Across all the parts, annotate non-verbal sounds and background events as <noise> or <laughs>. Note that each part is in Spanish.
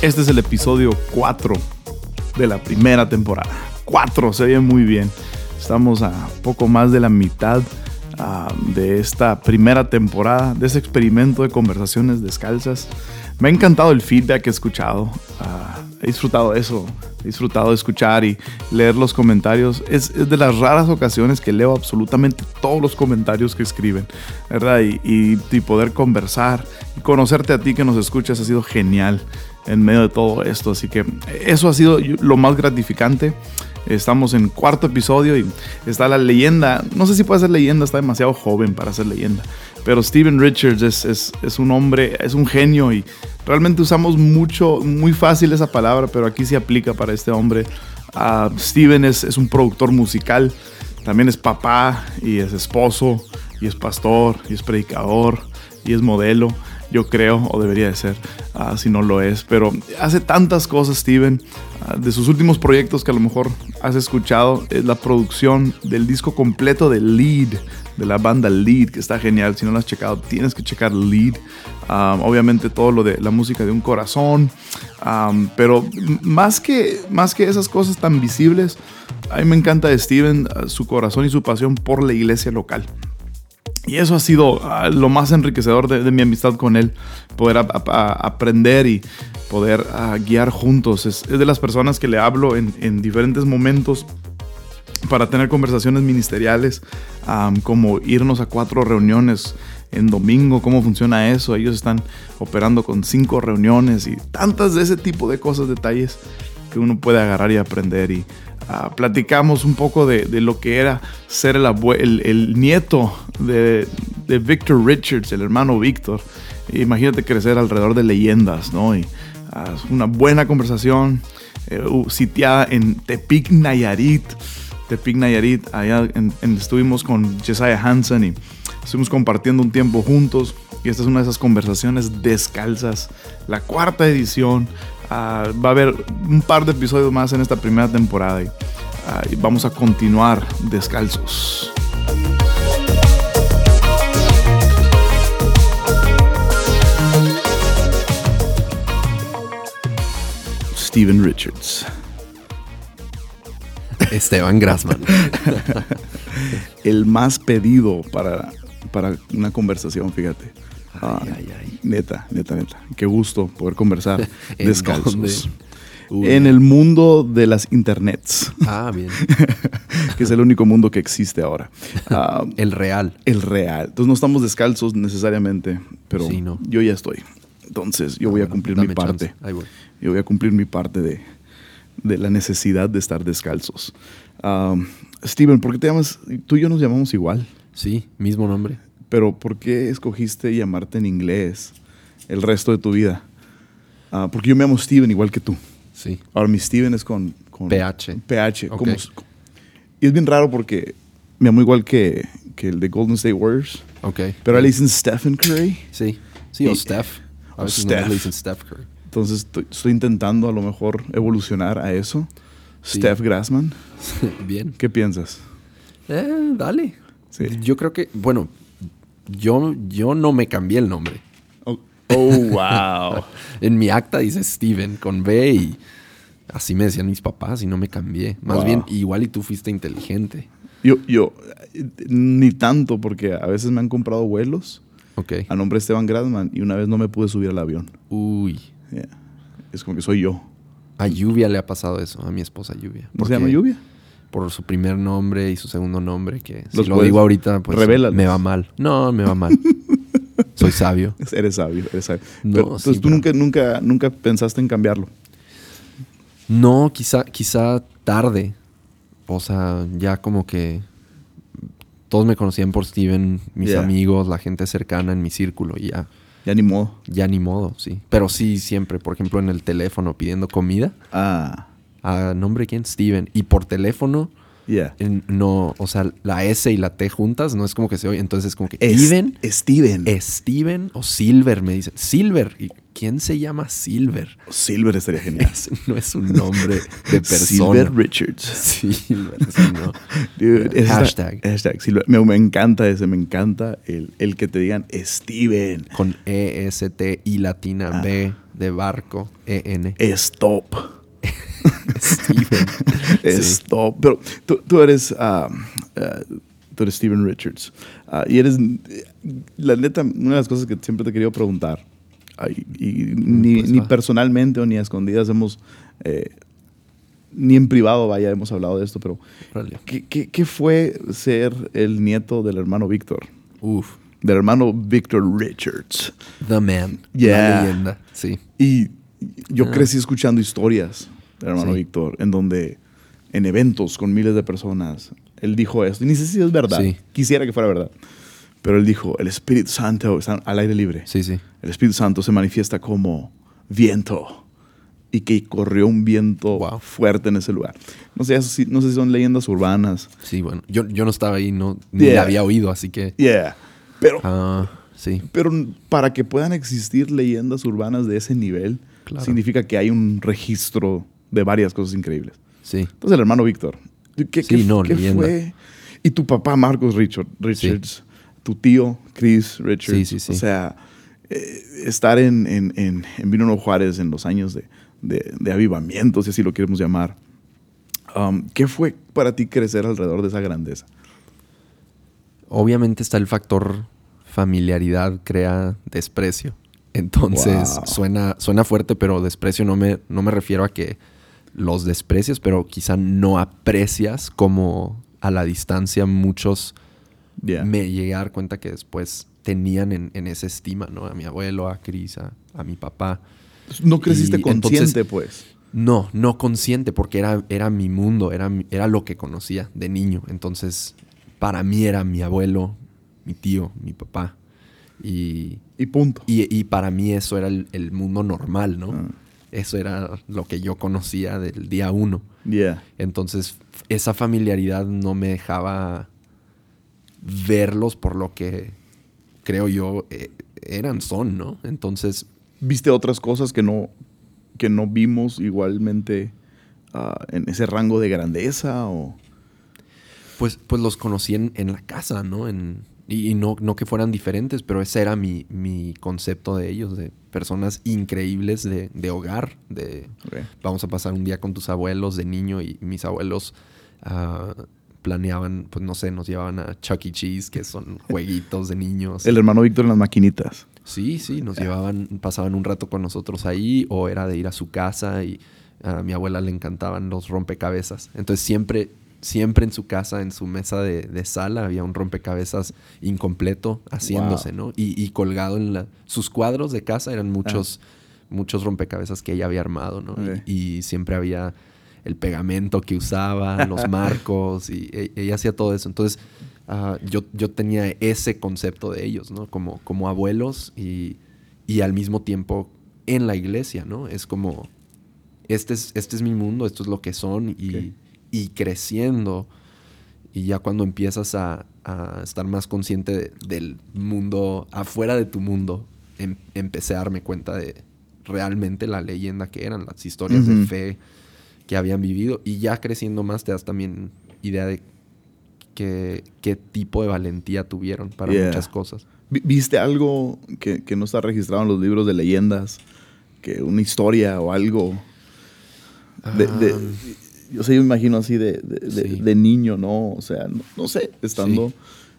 Este es el episodio 4 de la primera temporada. 4, se ve muy bien. Estamos a poco más de la mitad uh, de esta primera temporada, de ese experimento de conversaciones descalzas. Me ha encantado el feedback que he escuchado. Uh, he disfrutado eso. He disfrutado de escuchar y leer los comentarios. Es, es, de las raras ocasiones que leo absolutamente todos los comentarios que escriben, ¿verdad? Y, y, y poder conversar y conocerte a ti que nos escuchas ha sido genial en medio de todo esto. Así que eso ha sido lo más gratificante. Estamos en cuarto episodio y está la leyenda. No sé si puede ser leyenda, está demasiado joven para ser leyenda. Pero Steven Richards es, un hombre, es un genio y realmente usamos mucho, muy fácil esa palabra, pero aquí se aplica para este hombre. Uh, Steven es, es un productor musical, también es papá y es esposo y es pastor y es predicador y es modelo yo creo, o debería de ser, uh, si no lo es. Pero hace tantas cosas, Steven. Uh, de sus últimos proyectos que a lo mejor has escuchado, es la producción del disco completo de Lead, de la banda Lead, que está genial. Si no lo has checado, tienes que checar Lead. Um, obviamente todo lo de la música de un corazón. Pero más que, más que esas cosas tan visibles, a mí me encanta de Steven su corazón y su pasión por la iglesia local. Y eso ha sido uh, lo más enriquecedor de, mi amistad con él, poder aprender y poder uh, guiar juntos. Es, de las personas que le hablo en, en diferentes momentos para tener conversaciones ministeriales, como irnos a cuatro reuniones en domingo, cómo funciona eso. Ellos están operando con cinco reuniones y tantas de ese tipo de cosas, detalles que uno puede agarrar y aprender. Y Uh, platicamos un poco de, de, lo que era ser el, el, el nieto de, de, Victor Richards, el hermano Victor. Imagínate crecer alrededor de leyendas, ¿no? Y uh, una buena conversación uh, sitiada en Tepic, Nayarit. Tepic, Nayarit, allá en, en, estuvimos con Jesiah Hansen y estuvimos compartiendo un tiempo juntos. Y esta es una de esas conversaciones descalzas, la cuarta edición. Uh, va a haber un par de episodios más en esta primera temporada y, uh, y vamos a continuar descalzos. Steven Richards. Esteban Grassman. <laughs> El más pedido para, para una conversación, fíjate. Ah, ay, ay, ay. Neta, neta, neta. Qué gusto poder conversar <laughs> descalzos. en el mundo de las internets. <laughs> Ah, bien. <laughs> que es el único mundo que existe ahora. Uh, el real. El real. Entonces no estamos descalzos necesariamente, pero sí, no. yo ya estoy. Entonces yo voy a cumplir mi parte. Voy. Yo voy a cumplir mi parte de, de la necesidad de estar descalzos. Uh, Steven, ¿por qué te llamas? Tú y yo nos llamamos igual. Sí, mismo nombre. Pero ¿por qué escogiste llamarte en inglés el resto de tu vida? Uh, porque yo me llamo Steven igual que tú. Sí. Ahora mi Steven es con, con PH. PH. Okay. Como, y es bien raro porque me llamo igual que, que el de Golden State Warriors. Ok. Pero le dicen Stephen Curry. Sí. Sí, o Steph. A veces Steph. no le dicen Steph Curry. Entonces estoy, estoy, intentando a lo mejor evolucionar a eso. Sí. Steph Grassman. <laughs> bien. ¿Qué piensas? Eh, dale. Sí. Yo creo que, bueno, yo, yo no me cambié el nombre. Oh, <laughs> oh wow. en mi acta dice Steven con B y así me decían mis papás y no me cambié. Más Wow. bien, igual y tú fuiste inteligente. Yo, yo, ni tanto, porque a veces me han comprado vuelos Ok. a nombre de Esteban Grassman y una vez no me pude subir al avión. Uy. Yeah. Es como que soy yo. A Lluvia le ha pasado eso, a mi esposa Lluvia. ¿No se llama Lluvia? Por su primer nombre y su segundo nombre, que si Los lo digo ahorita, pues revélalos. me va mal. No, me va mal. <laughs> Soy sabio. <laughs> Eres sabio, eres sabio. No, Pero, sí, entonces tú pero- nunca, nunca, nunca pensaste en cambiarlo. No, quizá, quizá tarde. O sea, ya como que todos me conocían por Steven, mis Yeah. amigos, la gente cercana en mi círculo y ya, Ya ni modo. ya ni modo, sí. Pero sí, siempre, por ejemplo, en el teléfono pidiendo comida, Ah, a nombre de quién, Steven. Y por teléfono, yeah. no, o sea, la S y la T juntas, no es como que se oye. Entonces es como que Es- Steven, Steven. Steven o Silver, me dicen. Silver. ¿Y quién se llama Silver? Silver estaría genial. <laughs> No es un nombre de <laughs> persona. <laughs> Silver Richards. Silver, no. Dude, está- Hashtag. hashtag Silver. Me, me encanta ese, me encanta el, el que te digan Steven. Con E, S, T, I latina, Ah. B de barco, E, N. Stop. <laughs> Steven. <laughs> Sí. Stop. Pero tú, tú eres. ah, ah, tú eres Steven Richards. Ah, y eres. La neta, una de las cosas que siempre te he querido preguntar. ay, y ni, Pues ni personalmente o ni a escondidas hemos. eh, ni en privado, vaya, hemos hablado de esto, pero. ¿qué, qué, qué fue ser el nieto del hermano Víctor? Uf. Del hermano Víctor Richards. The Man. Yeah. La leyenda. Sí. Y yo Ah. crecí escuchando historias hermano Sí. Víctor, en donde en eventos con miles de personas, él dijo esto. Y ni sé si es verdad. Sí. Quisiera que fuera verdad. Pero él dijo, el Espíritu Santo está al aire libre. Sí, sí. El Espíritu Santo se manifiesta como viento. Y que corrió un viento Wow. fuerte en ese lugar. No sé, eso sí- no sé si son leyendas urbanas. Sí, bueno. Yo, yo no estaba ahí, no, ni Yeah. la había oído, así que. Yeah. Pero, Ah, sí. pero para que puedan existir leyendas urbanas de ese nivel, Claro. significa que hay un registro de varias cosas increíbles. Sí. Entonces, el hermano Víctor. ¿Qué, Sí, qué- no, qué leyenda. fue? Y tu papá, Marcos Richard, Richards, tu tío, Chris Richards. Sí, sí, sí. O sea, eh, estar en, en, en, en Vino Juárez en los años de, de, de avivamiento, si así lo queremos llamar. Um, ¿Qué fue para ti crecer alrededor de esa grandeza? Obviamente está el factor familiaridad crea desprecio. Entonces Wow. suena, suena fuerte, pero desprecio no me, no me refiero a que los desprecias, pero quizá no aprecias como a la distancia muchos Yeah. me llegué a dar cuenta que después tenían en, en esa estima, ¿no? A mi abuelo, a Cris, a, a mi papá. No creciste Y consciente, entonces- pues. No, no consciente, porque era, era mi mundo, era, era lo que conocía de niño. Entonces, para mí era mi abuelo, mi tío, mi papá. Y, Y punto. y, y para mí eso era el, el mundo normal, ¿no? Ah. Eso era lo que yo conocía del día uno. Yeah. Entonces, esa familiaridad no me dejaba verlos por lo que creo yo eh, eran, son, ¿no? Entonces, ¿Viste otras cosas que no, que no vimos igualmente ah, en ese rango de grandeza? O... pues, pues los conocí en, en la casa, ¿no? En, y y no, no que fueran diferentes, pero ese era mi, mi concepto de ellos, de personas increíbles de, de hogar, de vamos a pasar un día con tus abuelos de niño y mis abuelos ah, planeaban, pues no sé, nos llevaban a Chuck E. Cheese, que son <laughs> jueguitos de niños. El hermano Víctor en las maquinitas. Sí, sí, nos llevaban, pasaban un rato con nosotros ahí o era de ir a su casa y a mi abuela le encantaban los rompecabezas. Entonces siempre, siempre en su casa, en su mesa de, de sala, había un rompecabezas incompleto haciéndose, ¿no? Y, y colgado en la... Sus cuadros de casa eran muchos, muchos rompecabezas que ella había armado, ¿no? Y- siempre había el pegamento que usaba, los <laughs> marcos, y e- ella hacía todo eso. Entonces, ah, yo, yo tenía ese concepto de ellos, ¿no? Como, como abuelos y, y al mismo tiempo en la iglesia, ¿no? Es como, este es, este es mi mundo, esto es lo que son, y. y creciendo, y ya cuando empiezas a, a estar más consciente de- del mundo afuera de tu mundo, em- empecé a darme cuenta de realmente la leyenda que eran, las historias de fe que habían vivido. Y ya creciendo más te das también idea de que- qué tipo de valentía tuvieron para Yeah. muchas cosas. Vi- ¿Viste algo que, que no está registrado en los libros de leyendas? Que una historia o algo. De, de- Ah. Yo sé, yo me imagino así de, de- de- Sí. de niño, ¿no? O sea, no, no sé, estando, Sí.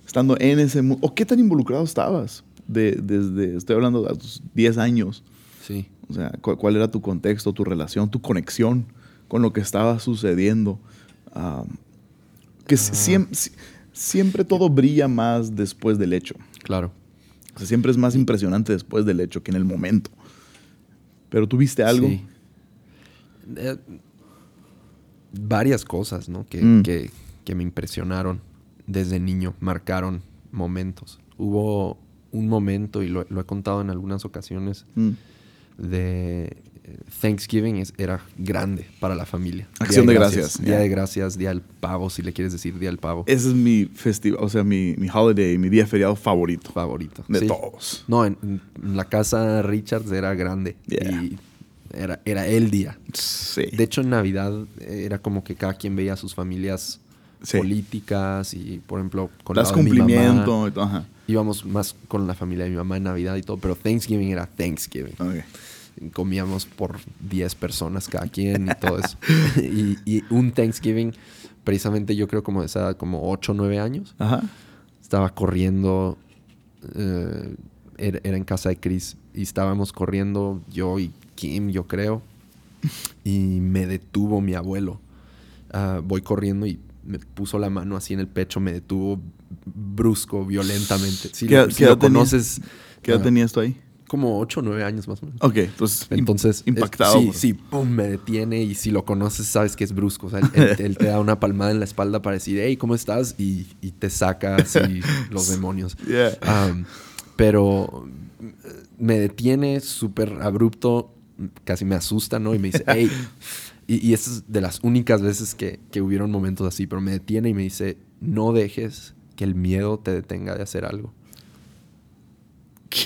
estando en ese mundo. ¿O qué tan involucrado estabas? De, desde, estoy hablando de a tus 10 años. Sí. O sea, ¿cuál, cuál era tu contexto, tu relación, tu conexión con lo que estaba sucediendo? Que Ah. siem- si- siempre todo brilla más después del hecho. Claro. O sea, siempre es más impresionante después del hecho que en el momento. Pero tú viste algo. Sí. Eh, varias cosas, ¿no? Que, Mm. que- que me impresionaron. desde niño marcaron momentos. Hubo un momento, y lo, lo he contado en algunas ocasiones, Mm. de Thanksgiving es- era grande para la familia. Acción Día de gracias, Día de gracias, día del pavo, si le quieres decir día del pavo. Ese es mi festival, o sea, mi, mi holiday, mi día feriado favorito. favorito. De sí. todos. No, en, en la casa Richards era grande. Yeah. Y era, era el día. Sí. De hecho, en Navidad eh, era como que cada quien veía a sus familias Sí. políticas y, por ejemplo, con Das lado de mi mamá, cumplimiento y todo. Ajá. íbamos más con la familia de mi mamá en Navidad y todo, pero Thanksgiving era Thanksgiving. Ok. Comíamos por 10 personas cada quien y todo eso. <laughs> y, y un Thanksgiving, precisamente yo creo como de esa, como 8 o 9 años, Ajá. estaba corriendo, eh, era, era en casa de Chris y estábamos corriendo yo y Kim, yo creo, y me detuvo mi abuelo. Ah, voy corriendo y me puso la mano así en el pecho, me detuvo brusco, violentamente. Si ¿Qué- lo, qué si edad lo conoces, ¿Qué edad ah, tenías tú ahí? como 8 o 9 años más o menos. Ok, entonces. im- Entonces, es- Impactado. sí, por- sí, pum, me detiene y si lo conoces sabes que es brusco. O sea, él, él- él te da una palmada en la espalda para decir, hey, ¿cómo estás? Y, y te saca así <laughs> los demonios. Yeah. Pero mm, me detiene súper abrupto, casi me asusta, ¿no? Y me dice, <laughs> hey, y, es de las únicas veces que, que hubieron momentos así, pero me detiene y me dice, no dejes que el miedo te detenga de hacer algo.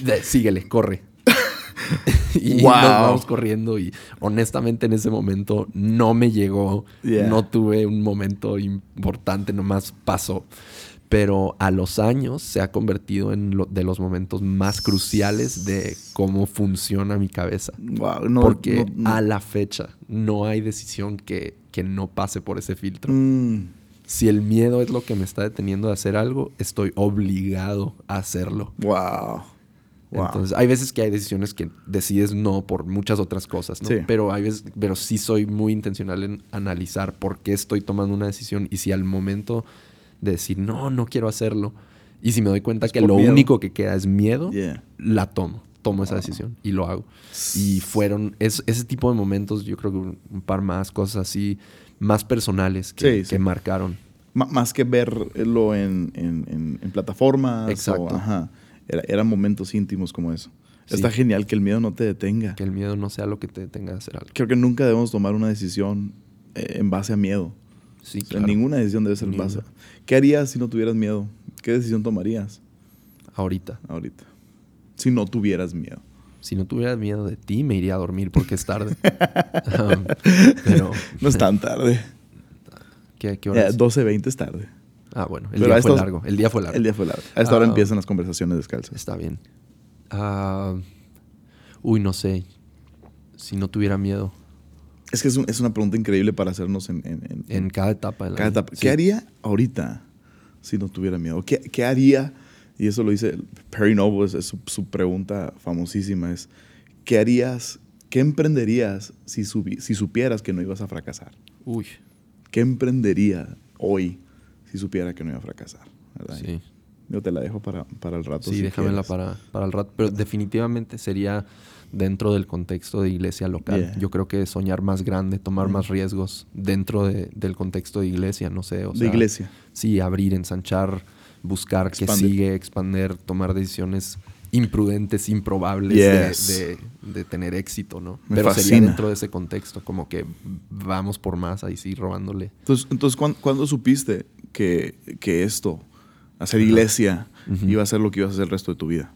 De- síguele, corre. <laughs> <laughs> y Wow. nos vamos corriendo y honestamente en ese momento no me llegó, Yeah. no tuve un momento importante, nomás pasó. Pero a los años se ha convertido en lo- de los momentos más cruciales de cómo funciona mi cabeza. Wow, no, Porque no- no- a la fecha no hay decisión que, que no pase por ese filtro. Mm, Si el miedo es lo que me está deteniendo de hacer algo, estoy obligado a hacerlo. wow. Wow. Entonces, hay veces que hay decisiones que decides no por muchas otras cosas, ¿no? Sí. Pero hay veces, pero sí soy muy intencional en analizar por qué estoy tomando una decisión y si al momento de decir no, no quiero hacerlo y si me doy cuenta Es que lo miedo. único que queda es miedo, Yeah. la tomo, tomo esa decisión y lo hago. Y fueron es- ese tipo de momentos, yo creo que un, par más cosas así más personales que, Sí, sí. que marcaron. Ma- más que verlo en, en, en- en plataformas. o- Exacto. ajá. Era- eran momentos íntimos como eso. Sí. Está genial que el miedo no te detenga. Que el miedo no sea lo que te tenga de hacer algo. Creo que nunca debemos tomar una decisión eh, en base a miedo. Sí, claro. Ninguna decisión debe ser en base. Ninguna. ¿Qué harías si no tuvieras miedo? ¿Qué decisión tomarías Ahorita. ahorita? Si no tuvieras miedo. Si no tuviera miedo de ti, me iría a dormir porque es tarde. Um, <laughs> <laughs> pero, No es tan tarde. ¿qué, qué hora Eh, es? 12.20 es tarde. Ah, bueno, el Pero día fue estos- largo. El día fue largo. El día fue largo. A esta hora Ah. empiezan las conversaciones descalzas. Está bien. Ah, uy, no sé. Si no tuviera miedo Es que es, un- es una pregunta increíble para hacernos en, en- en- en cada etapa de la cada vida. etapa. Sí. ¿Qué haría ahorita si no tuviera miedo? ¿Qué, qué haría? Y eso lo dice Perry Noble, es, es su, su pregunta famosísima, es ¿qué harías, qué emprenderías si, subi- si supieras que no ibas a fracasar? Uy, ¿Qué emprendería hoy si supiera que no iba a fracasar? ¿Verdad? sí. Yo te la dejo para, para el rato. Sí, si déjamela para, para el rato. Pero definitivamente sería dentro del contexto de iglesia local. Yeah. Yo creo que soñar más grande, tomar más riesgos dentro de- del contexto de iglesia, no sé. O De iglesia. Sí, abrir, ensanchar, buscar que Expandir. sigue, expander, tomar decisiones imprudentes, improbables Yes. de, de- de tener éxito, ¿no? Me Pero fascina. sería dentro de ese contexto, como que vamos por más, ahí sí, robándole. Entonces, entonces ¿cuándo, cuándo supiste que, que esto, hacer iglesia, iba a ser lo que ibas a hacer el resto de tu vida?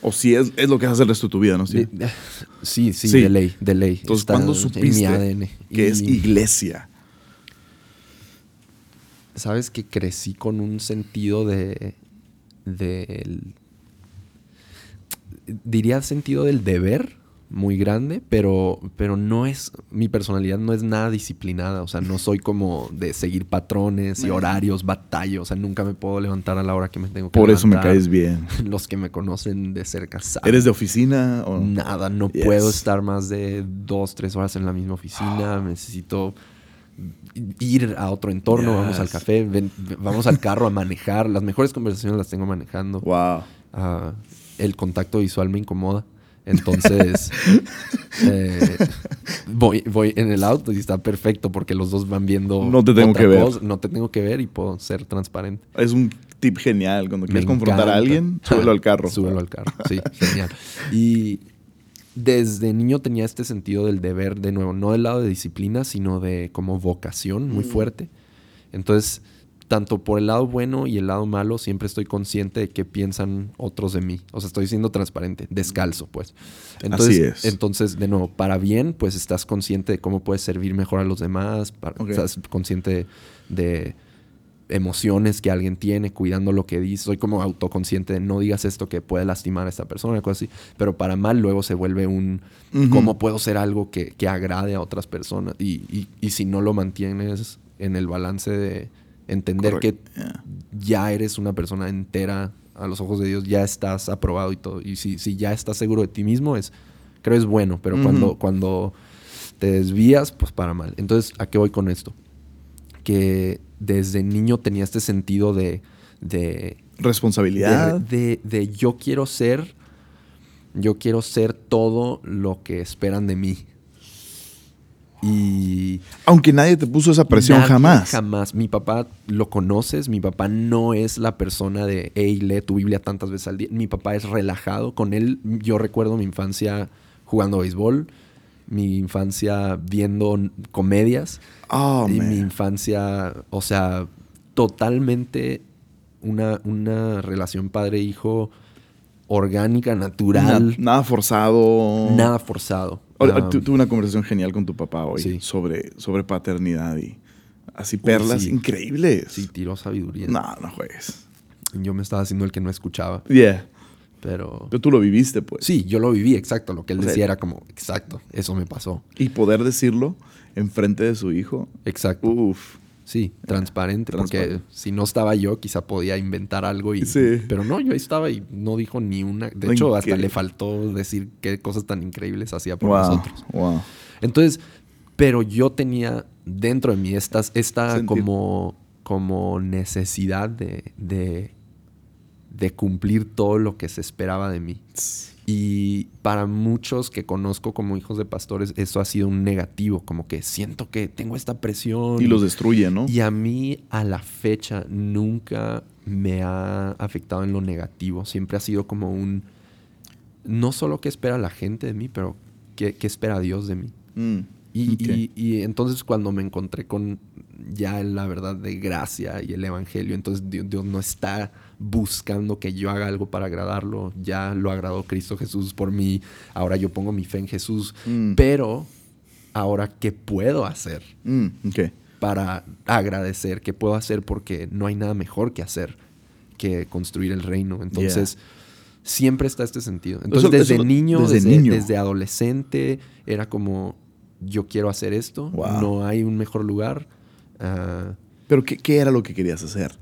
O si es, es lo que hacer el resto de tu vida, ¿no? Sí. De- <laughs> sí, sí, Sí. de ley, de ley. Entonces, ¿cuándo supiste ADN. que es iglesia? sabes que crecí con un sentido de del diría sentido del deber muy grande, pero pero no es mi personalidad no es nada disciplinada, o sea, no soy como de seguir patrones y horarios, batallas, o sea, nunca me puedo levantar a la hora que me tengo que Por eso me levantar. caes bien. <laughs> Los que me conocen de cerca saben. ¿Eres de oficina o Nada, no Yes. puedo estar más de dos, tres horas en la misma oficina. Necesito ir a otro entorno. Vamos al Yes. café, ven- vamos al carro a manejar. Las mejores conversaciones las tengo manejando. Wow. Ah, el contacto visual me incomoda. Entonces, <laughs> eh, voy, voy en el auto y está perfecto porque los dos van viendo. No te tengo otra que ver. No te tengo que ver y puedo ser transparente. Es un tip genial. Cuando quieres Me confrontar a alguien, <laughs> súbelo al carro. Súbelo al carro, sí, genial. Y desde niño tenía este sentido del deber, de nuevo, no del lado de disciplina, sino de como vocación muy Mm. fuerte. Entonces, tanto por el lado bueno y el lado malo, siempre estoy consciente de qué piensan otros de mí. O sea, estoy siendo transparente, descalzo, pues. Entonces, es. entonces, de nuevo, para bien, pues estás consciente de cómo puedes servir mejor a los demás, para- estás consciente de emociones que alguien tiene, cuidando lo que dice. Soy como autoconsciente de no digas esto que puede lastimar a esta persona, cosas así. Pero para mal luego se vuelve un cómo puedo ser algo que, que agrade a otras personas. Y, y- y si no lo mantienes en el balance de entender que Yeah. ya eres una persona entera a los ojos de Dios, ya estás aprobado y todo. Y si, si ya estás seguro de ti mismo, es, creo es bueno. Pero cuando, cuando te desvías, pues para mal. Entonces, ¿a qué voy con esto? Que desde niño tenía este sentido de, de, Responsabilidad. de, de- de yo quiero ser, yo quiero ser todo lo que esperan de mí. Y Aunque nadie te puso esa presión Nadie jamás. Jamás. Mi papá lo conoces. Mi papá no es la persona de, hey, lee tu Biblia tantas veces al día. Mi papá es relajado. Con él, yo recuerdo mi infancia jugando béisbol, mi infancia viendo comedias Oh, y man. mi infancia, o sea, totalmente una, una relación padre-hijo orgánica, Na- natural, nada forzado. nada forzado. Tu- tuve una conversación genial con tu papá hoy Sí. sobre, sobre paternidad y así perlas sí. increíbles. sí, tiró sabiduría. No, no juegues. Yo me estaba haciendo el que no escuchaba, Yeah. pero... Pero tú lo viviste, pues. Sí, yo lo viví, exacto. Lo que él O sea, decía era como, exacto, eso me pasó. Y poder decirlo enfrente de su hijo. Exacto. Uf. Sí, transparente, porque transparente. si no estaba yo, quizá podía inventar algo y... Sí. Pero no, yo ahí estaba y no dijo ni una... De hecho, hasta le faltó decir qué cosas tan increíbles hacía por Wow. nosotros. Wow. Entonces, pero yo tenía dentro de mí estas, esta Sentir. como, como necesidad de, de, de cumplir todo lo que se esperaba de mí. Y para muchos que conozco como hijos de pastores, eso ha sido un negativo, como que siento que tengo esta presión. Y los destruye, ¿no? Y a mí a la fecha nunca me ha afectado en lo negativo. Siempre ha sido como un... No solo qué espera la gente de mí, pero qué, qué espera Dios de mí. Mm. Y- y entonces cuando me encontré con ya la verdad de gracia y el evangelio, entonces Dios, Dios no está buscando que yo haga algo para agradarlo, ya lo agradó Cristo Jesús por mí, ahora yo pongo mi fe en Jesús, Mm. pero ahora qué puedo hacer Mm, para agradecer, qué puedo hacer porque no hay nada mejor que hacer que construir el reino. Entonces, siempre está este sentido. Entonces, Eso- desde eso- niño, desde desde, niño. desde adolescente, era como, yo quiero hacer esto, Wow. no hay un mejor lugar. Ah, Pero ¿qué, qué era lo que querías hacer?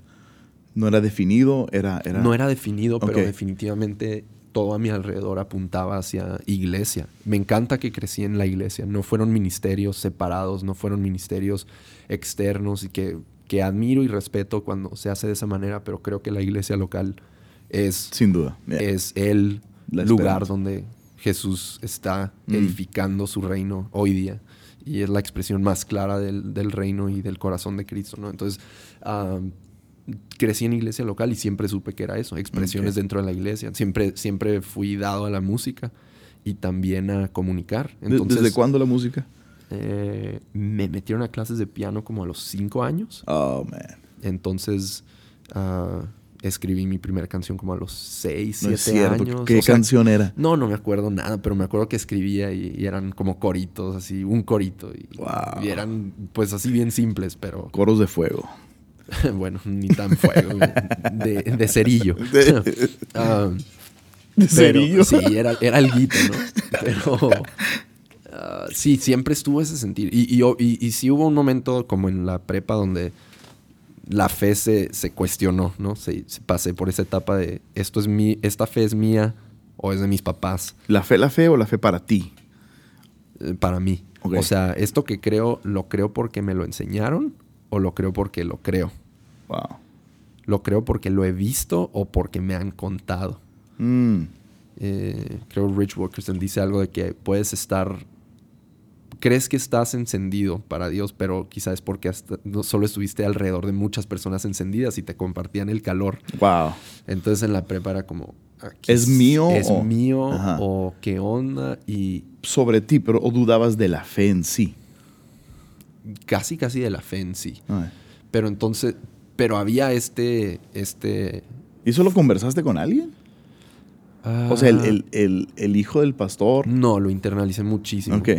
¿No era definido? Era, era... No era definido, pero definitivamente todo a mi alrededor apuntaba hacia iglesia. Me encanta que crecí en la iglesia. No fueron ministerios separados, no fueron ministerios externos y que, que admiro y respeto cuando se hace de esa manera, pero creo que la iglesia local es, Sin duda. Yeah. es el lugar donde Jesús está Mm. edificando su reino hoy día. Y es la expresión más clara del, del reino y del corazón de Cristo, ¿no? Entonces, ah, crecí en iglesia local y siempre supe que era eso, expresiones dentro de la iglesia. Siempre, siempre fui dado a la música y también a comunicar. ¿De- Entonces, ¿Desde cuándo la música? eh, me metieron a clases de piano como a los cinco años. Oh, man. Entonces, ah, escribí mi primera canción como a los seis, No siete es años. ¿Qué O sea, canción era? no, no me acuerdo nada, pero me acuerdo que escribía y, y eran como coritos, así, un corito. Y, Wow. y eran pues así bien simples, pero Coros de fuego. <laughs> bueno, ni tan fuego, <laughs> de, de cerillo. De- <laughs> Ah, ¿De pero- cerillo? Sí, era, era alguito, ¿no? Pero ah, sí, siempre estuvo ese sentir. Y, y, y, y sí hubo un momento como en la prepa donde la fe se, se cuestionó, ¿no? Se, se pasé por esa etapa de esto es mi, esta fe es mía o es de mis papás. ¿La fe, la fe o la fe para ti? eh, para mí. O sea, esto que creo, ¿lo creo porque me lo enseñaron o lo creo porque lo creo? Wow. ¿Lo creo porque lo he visto o porque me han contado? Mm. eh, creo Rich Wilkerson dice algo de que puedes estar, crees que estás encendido para Dios, pero quizás es porque hasta- no solo estuviste alrededor de muchas personas encendidas y te compartían el calor. Wow. Entonces en la prepa era como... ¿Es mío ¿Es o- mío Ajá. o qué onda? Y Sobre ti, pero o dudabas de la fe en sí. Casi, casi de la fe en sí. Ay. Pero entonces, pero había este, este... ¿Y eso lo conversaste con alguien? O sea, el, el- el- el hijo del pastor. No, lo internalicé muchísimo. Ok.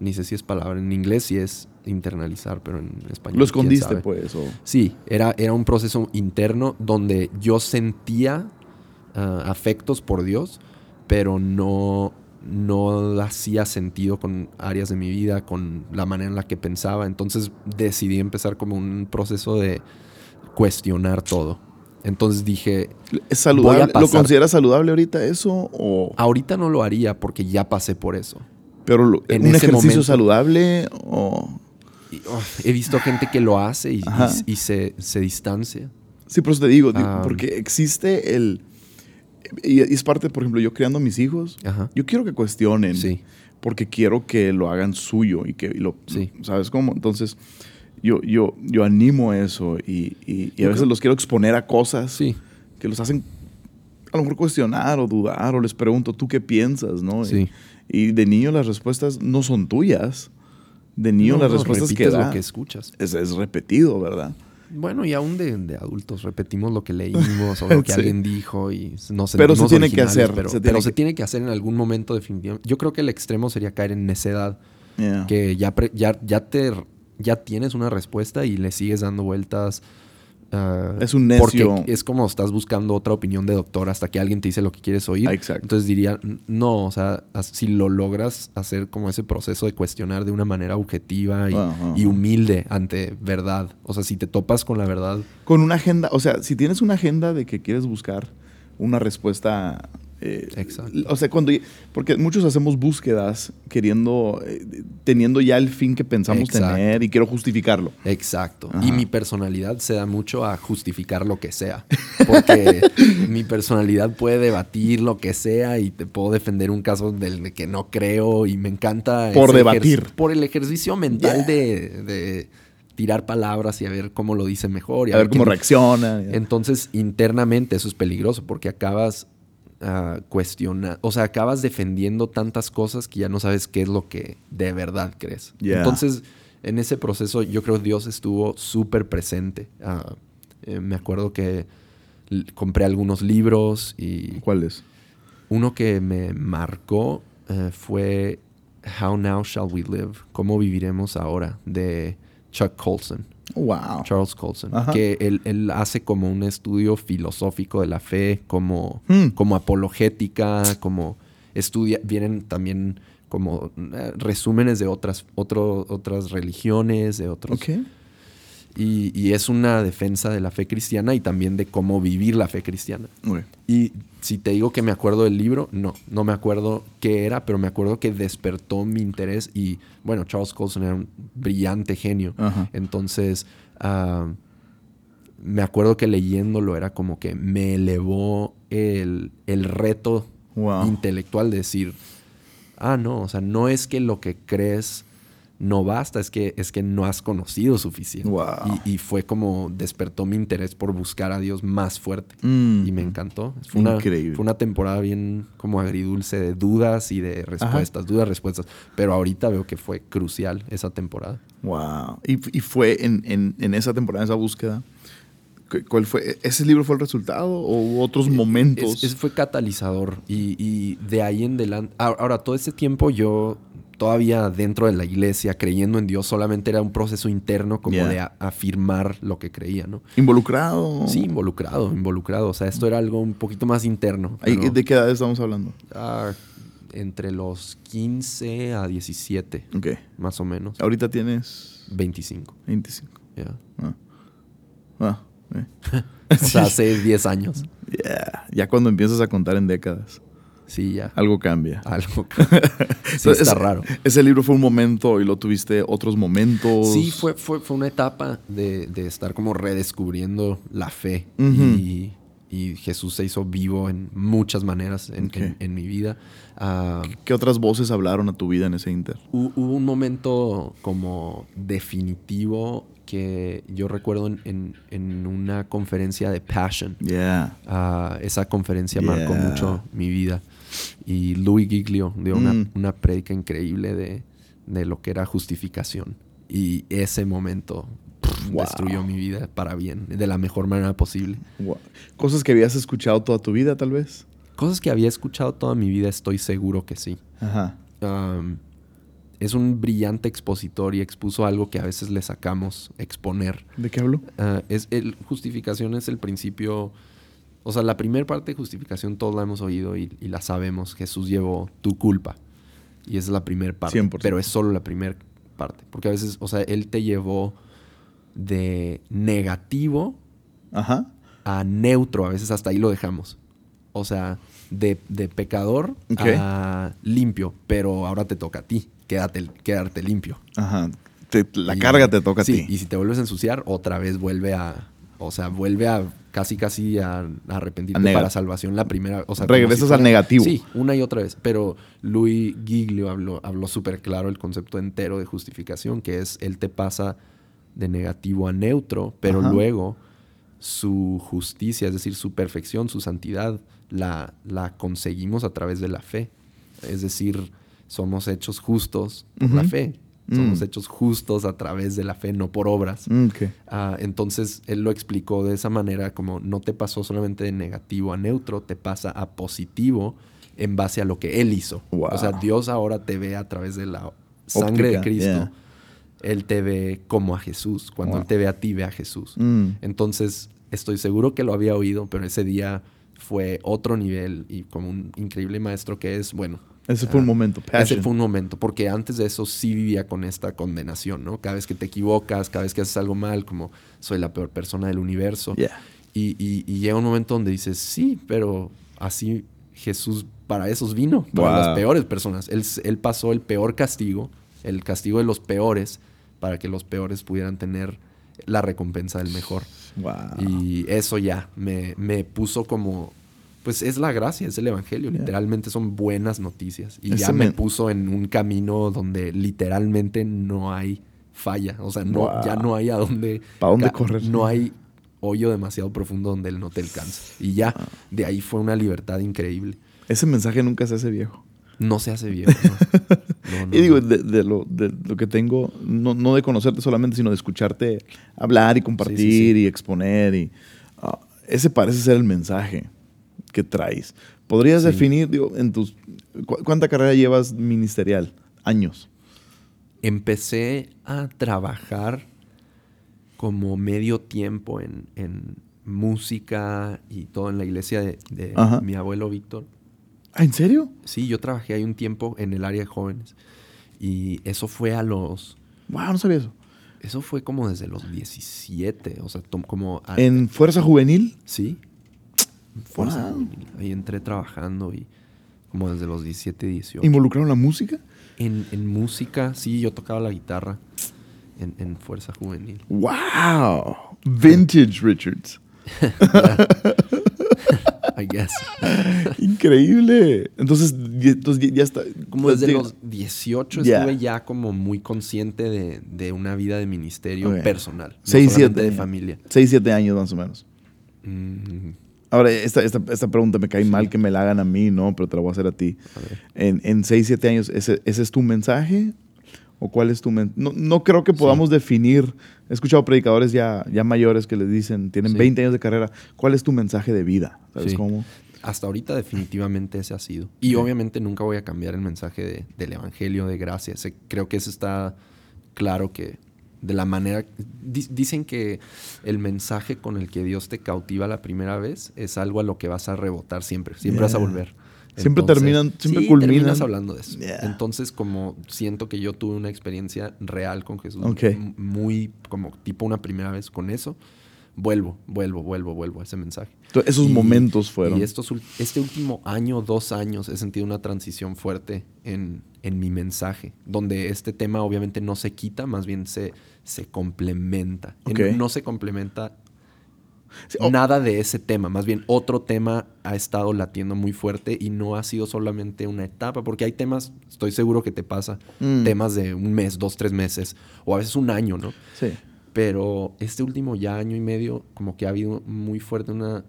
Ni sé si es palabra. En inglés sí es internalizar, pero en español. Lo escondiste, pues. o- Sí, era, era un proceso interno donde yo sentía ah, afectos por Dios, pero no, no hacía sentido con áreas de mi vida, con la manera en la que pensaba. Entonces decidí empezar como un proceso de cuestionar todo. Entonces dije, ¿Es saludable? ¿Lo consideras saludable ahorita eso? O, ahorita no lo haría porque ya pasé por eso. pero lo- en ¿Un ese ejercicio momento- saludable? O... Y, oh, he visto gente que lo hace y, y- Ajá. y se, se distancia. Sí, por eso te digo, porque existe el... Y es parte, por ejemplo, yo criando a mis hijos, Ajá. yo quiero que cuestionen. Sí. Porque quiero que lo hagan suyo y que lo... Sí. ¿Sabes cómo? Entonces, yo, yo, yo animo eso y, y- y a veces creo- los quiero exponer a cosas Sí. que los hacen a lo mejor cuestionar o dudar o les pregunto, ¿tú qué piensas? ¿no? Y- Sí. Y, de niño las respuestas no son tuyas. De niño No, las no, respuestas que da lo que escuchas. es, es repetido, ¿verdad? Bueno, y aún de, de adultos repetimos lo que leímos o lo <laughs> que Sí. alguien dijo y nos Pero se tiene que hacer, Pero se se, tiene pero que- se tiene que hacer en algún momento definitivamente. Yo creo que el extremo sería caer en necedad, Yeah. que ya, pre- ya, ya, te, ya tienes una respuesta y le sigues dando vueltas. Ah, Es un necio. Porque es como estás buscando otra opinión de doctor hasta que alguien te dice lo que quieres oír. Ah, exacto. Entonces diría, no, o sea, si lo logras hacer como ese proceso de cuestionar de una manera objetiva y, y humilde ante verdad. O sea, si te topas con la verdad, Con una agenda, o sea, si tienes una agenda de que quieres buscar una respuesta... eh, Exacto. O sea, cuando... Porque muchos hacemos búsquedas queriendo, eh, teniendo ya el fin que pensamos Exacto. tener y quiero justificarlo. Exacto. Ajá. Y mi personalidad se da mucho a justificar lo que sea. Porque <laughs> mi personalidad puede debatir lo que sea y te puedo defender un caso del que no creo y me encanta. Por debatir. Por el ejercicio mental Yeah. de, de tirar palabras y a ver cómo lo dice mejor. Y A ver cómo quién- reacciona. Entonces, internamente eso es peligroso porque acabas cuestionando, o sea, acabas defendiendo tantas cosas que ya no sabes qué es lo que de verdad crees. Yeah. Entonces, en ese proceso yo creo Dios estuvo súper presente. Ah, eh, me acuerdo que compré algunos libros y ¿Cuál es? uno que me marcó eh, fue How Now Shall We Live, ¿Cómo viviremos ahora? de Chuck Colson. Wow. Charles Colson, Ajá. que él, él hace como un estudio filosófico de la fe, como, Hmm. como apologética, como estudia, vienen también como eh, resúmenes de otras, otro- otras religiones, de otros. Y, y es una defensa de la fe cristiana y también de cómo vivir la fe cristiana. Y si te digo que me acuerdo del libro, no, no me acuerdo qué era, pero me acuerdo que despertó mi interés y bueno, Charles Colson era un brillante genio. Entonces, ah, me acuerdo que leyéndolo era como que me elevó el, el reto Wow. intelectual de decir, ah, no, o sea, no es que lo que crees no basta, es que, es que no has conocido suficiente. Wow. Y, y fue como despertó mi interés por buscar a Dios más fuerte. Mm. Y me encantó. Fue una, Increíble. fue una temporada bien como agridulce de dudas y de respuestas, dudas, respuestas. Pero ahorita veo que fue crucial esa temporada. Wow. ¿Y, y fue en, en- en esa temporada, en esa búsqueda? ¿cu- ¿Cuál fue? ¿Ese libro fue el resultado o hubo otros momentos? Es- ese fue catalizador y, y de ahí en adelante. Ahora, todo este tiempo yo todavía dentro de la iglesia, creyendo en Dios, solamente era un proceso interno como Yeah. de afirmar lo que creía, ¿no? ¿Involucrado? Sí, involucrado, involucrado. O sea, esto era algo un poquito más interno. Pero, ¿De qué edad estamos hablando? ah, entre los 15 a 17, Ok. más o menos. Ahorita tienes 25, 25. ya. Ah. Ah, eh. <laughs> O sea, <laughs> hace 10 años. Yeah. Ya cuando empiezas a contar en décadas, Sí, ya. algo cambia. <laughs> Algo. <laughs> sí, Entonces, está ese- raro. Ese libro fue un momento y lo tuviste otros momentos. Sí, fue, fue, fue una etapa de, de estar como redescubriendo la fe y, y Jesús se hizo vivo en muchas maneras en, en- en mi vida. Ah, ¿Qué otras voces hablaron a tu vida en ese inter? hu- hubo un momento como definitivo que yo recuerdo en, en- en una conferencia de Passion. Yeah. Ah, esa conferencia marcó mucho mi vida. Y Louis Giglio dio una, Mm. una prédica increíble de, de lo que era justificación. Y ese momento pff, Wow. destruyó mi vida para bien, de la mejor manera posible. Wow. Cosas que habías escuchado toda tu vida, tal vez. Cosas que había escuchado toda mi vida, estoy seguro que sí. Ajá. Um, es un brillante expositor y expuso algo que a veces le sacamos exponer. ¿De qué hablo? Ah, es el, justificación es el principio. O sea, la primera parte de justificación todos la hemos oído y, y la sabemos. Jesús llevó tu culpa. Y esa es la primera parte. 100%. Pero es solo la primera parte. Porque a veces, o sea, Él te llevó de negativo Ajá. a neutro. A veces hasta ahí lo dejamos. O sea, de, de pecador a limpio. Pero ahora te toca a ti. Quédate, quedarte limpio. Ajá. Te- la Y- carga te toca sí, a ti. Y si te vuelves a ensuciar, otra vez vuelve a. O sea, vuelve a casi casi a, a arrepentirte A nega- para salvación la primera. O sea, Regresas si al negativo. Sí, una y otra vez. Pero Louis Giglio habló, habló súper claro el concepto entero de justificación, que es él te pasa de negativo a neutro, pero Ajá. luego su justicia, es decir, su perfección, su santidad, la, la conseguimos a través de la fe. Es decir, somos hechos justos por la fe. Somos Mm. hechos justos a través de la fe, no por obras. Mm. Ah, entonces, él lo explicó de esa manera, como no te pasó solamente de negativo a neutro, te pasa a positivo en base a lo que él hizo. Wow. O sea, Dios ahora te ve a través de la sangre de Cristo. yeah. Él te ve como a Jesús. Cuando Wow. Él te ve a ti, ve a Jesús. Mm. Entonces, estoy seguro que lo había oído, pero ese día fue otro nivel y como un increíble maestro que es, bueno. Ese fue un ah, momento. Ese Passion. fue un momento, porque antes de eso sí vivía con esta condenación, ¿no? Cada vez que te equivocas, cada vez que haces algo mal, como soy la peor persona del universo. Yeah. Y, y- y llega un momento donde dices, sí, pero así Jesús para esos vino, para Wow. las peores personas. Él, pasó el peor castigo, el castigo de los peores, para que los peores pudieran tener la recompensa del mejor. Wow. Y eso ya me, me puso como. Pues es la gracia, es el evangelio. Yeah. Literalmente son buenas noticias. Y Ese ya me puso en un camino donde literalmente no hay falla. O sea, no, Wow. ya no hay a dónde. ¿Pa' dónde correr? No hay hoyo demasiado profundo donde él no te alcanza. Y ya, Ah. de ahí fue una libertad increíble. Ese mensaje nunca se hace viejo. No se hace viejo. ¿no? <laughs> No, no, y digo, de, de lo, de lo que tengo, no, no de conocerte solamente, sino de escucharte hablar y compartir Sí, sí, sí. y exponer. Y, ah, ese parece ser el mensaje que traes. ¿Podrías Sí. definir, digo, en tus... cu- ¿Cuánta carrera llevas ministerial? Años. empecé a trabajar como medio tiempo en, en música y todo en la iglesia de, mi abuelo Víctor. ¿Ah, ¿En serio? Sí, yo trabajé ahí un tiempo en el área de jóvenes. Y eso fue a los... Wow, no sabía eso. Eso fue como desde los 17. O sea, como... a- ¿En Fuerza Juvenil? Sí. Fuerza Wow. Juvenil. Ahí entré trabajando y como desde los 17, 18. ¿Involucraron la música? En, en música, sí, yo tocaba la guitarra en, en Fuerza Juvenil. ¡Wow! Vintage Richards. <laughs> I guess. Increíble. Entonces, entonces ya está. Como desde los 18 Ya. estuve ya como muy consciente de, de una vida de ministerio personal. No Seis, solamente siete de años. familia. 6, 7 años más o menos. Mm, Ahora, esta, esta, esta pregunta me cae mal que me la hagan a mí, ¿no? Pero te la voy a hacer a ti. a. En, en 6, 7 años, ¿ese, ese es tu mensaje? ¿O cuál es tu mensaje? No, no creo que podamos definir. He escuchado predicadores ya, ya mayores que les dicen, tienen Sí. 20 años de carrera. ¿Cuál es tu mensaje de vida? ¿Sabes cómo? Hasta ahorita definitivamente ese ha sido. Y obviamente nunca voy a cambiar el mensaje de- del Evangelio de gracia. Creo que eso está claro que de la manera... di- dicen que el mensaje con el que Dios te cautiva la primera vez es algo a lo que vas a rebotar siempre. Siempre vas a volver. Siempre terminan- siempre sí, culminan. terminas hablando de eso. Yeah. Entonces, como siento que yo tuve una experiencia real con Jesús, muy como tipo una primera vez con eso, vuelvo, vuelvo, vuelvo, vuelvo a ese mensaje. Entonces, esos Y- momentos fueron. Y estos, este último año, dos años, he sentido una transición fuerte en, en mi mensaje, donde este tema obviamente no se quita, más bien se, se complementa. En- no se complementa Sí, oh. Nada de ese tema, más bien otro tema ha estado latiendo muy fuerte y no ha sido solamente una etapa, porque hay temas, estoy seguro que te pasa, Mm. temas de un mes, dos, tres meses, o a veces un año, ¿no? Sí. Pero este último ya año y medio, como que ha habido muy fuerte una,